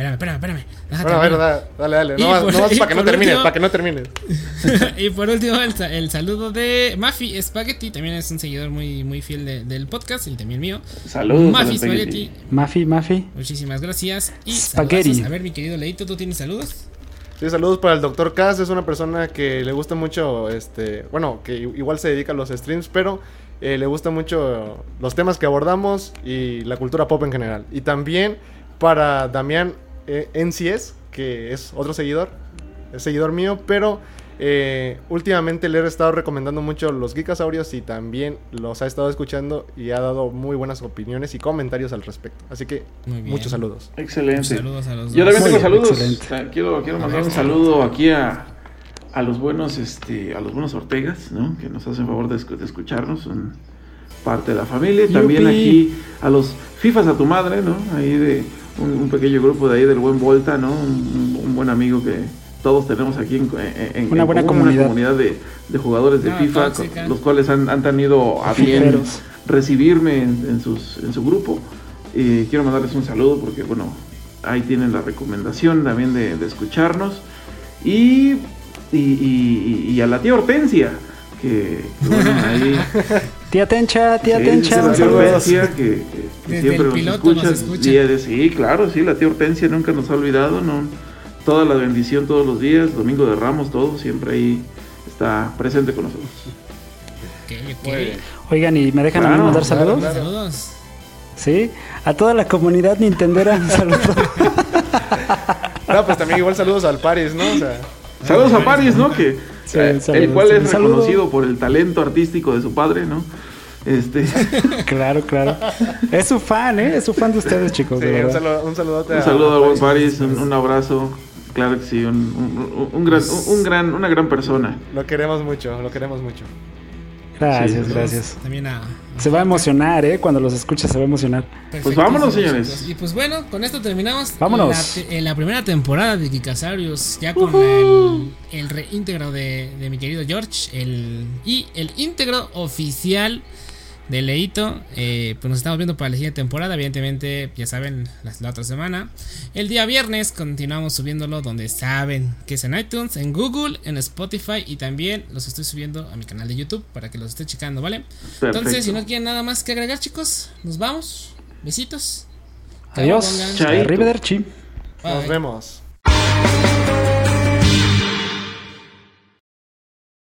Espérame, espérame, espérame. Déjate Bueno, a ver, hablar. da- dale, dale. No más, por- no más para que no termines, último- para que no termines. (laughs) y por último, el, sa- el saludo de Mafi Spaghetti, también es un seguidor muy, muy fiel de- del podcast y también mío. Saludos. Mafi Spaghetti, Spaghetti. Mafi, Mafi. muchísimas gracias. Y Spaghetti. saludazos. A ver, mi querido Leito, ¿tú tienes saludos? Sí, saludos para el Dr. Cass, es una persona que le gusta mucho, este, bueno, que igual se dedica a los streams, pero eh, le gusta mucho los temas que abordamos y la cultura pop en general. Y también para Damián eh, NCS, que es otro seguidor, es seguidor mío, pero eh, últimamente le he estado recomendando mucho los Geekasaurios y también los ha estado escuchando y ha dado muy buenas opiniones y comentarios al respecto. Así que muchos saludos. Excelente. Saludos a los Yo también Muy tengo saludos. excelente. Sea, Quiero, quiero mandar un saludo aquí a, a los buenos, este, a los buenos Ortegas, ¿no? Que nos hacen favor de, escu- de escucharnos, son parte de la familia. Y También Yupi. aquí a los FIFAs a tu madre, ¿no? Ahí de un, un pequeño grupo de ahí del buen Volta, ¿no? Un, un buen amigo que todos tenemos aquí en, en- en Una buena comunidad. una comunidad de, de jugadores de FIFA, los cuales han, han tenido a bien recibirme en, en sus, en su grupo. Eh, quiero mandarles un saludo porque, bueno, ahí tienen la recomendación también de, de escucharnos. Y, y, y- y a la tía Hortensia, que, que, bueno, (laughs) ahí... Tía Tencha, tía sí, Tencha. la tía. Hortensia, que, que- que Desde siempre nos piloto nos escucha. escucha. día de- sí, claro, sí, la tía Hortensia nunca nos ha olvidado, ¿no? Toda la bendición todos los días, domingo de Ramos, todo, siempre ahí está presente con nosotros. ok. Muy bien. Oigan, ¿y me dejan a mí Claro, mandar claro, saludos? claro. Saludos. Sí, a toda la comunidad nintendera, un saludo. (laughs) No, pues también igual saludos al Paris, ¿no? O sea, Saludos a Paris, ¿no? Que, Sí, eh, saludos, el cual sí. es reconocido por el talento artístico de su padre, ¿no? Este, (laughs) claro, claro. Es su fan, ¿eh? Es su fan de ustedes, chicos. sí, de un, saludo, un saludote un a- saludo a al buen Paris. Paris, un, un abrazo, claro que sí, un, un- un gran, un, un gran, una gran persona. Lo queremos mucho, lo queremos mucho. Gracias, Sí, gracias. También a. Se va a emocionar, ¿eh? Cuando los escucha se va a emocionar. Perfectísimo, vámonos, señores. Y pues bueno, con esto terminamos Vámonos. La, te- la primera temporada de Geekasarius, ya con el, el reintegro de, de mi querido George el, y el íntegro oficial de Leito. Eh, pues nos estamos viendo para la siguiente temporada. Evidentemente, ya saben, la, la otra semana. El día viernes continuamos subiéndolo donde saben que es en iTunes, en Google, en Spotify y también los estoy subiendo a mi canal de YouTube para que los esté checando, ¿vale? Perfecto. Entonces, si no quieren nada más que agregar, chicos, nos vamos. Besitos. Adiós. Arrivederci. Nos vemos.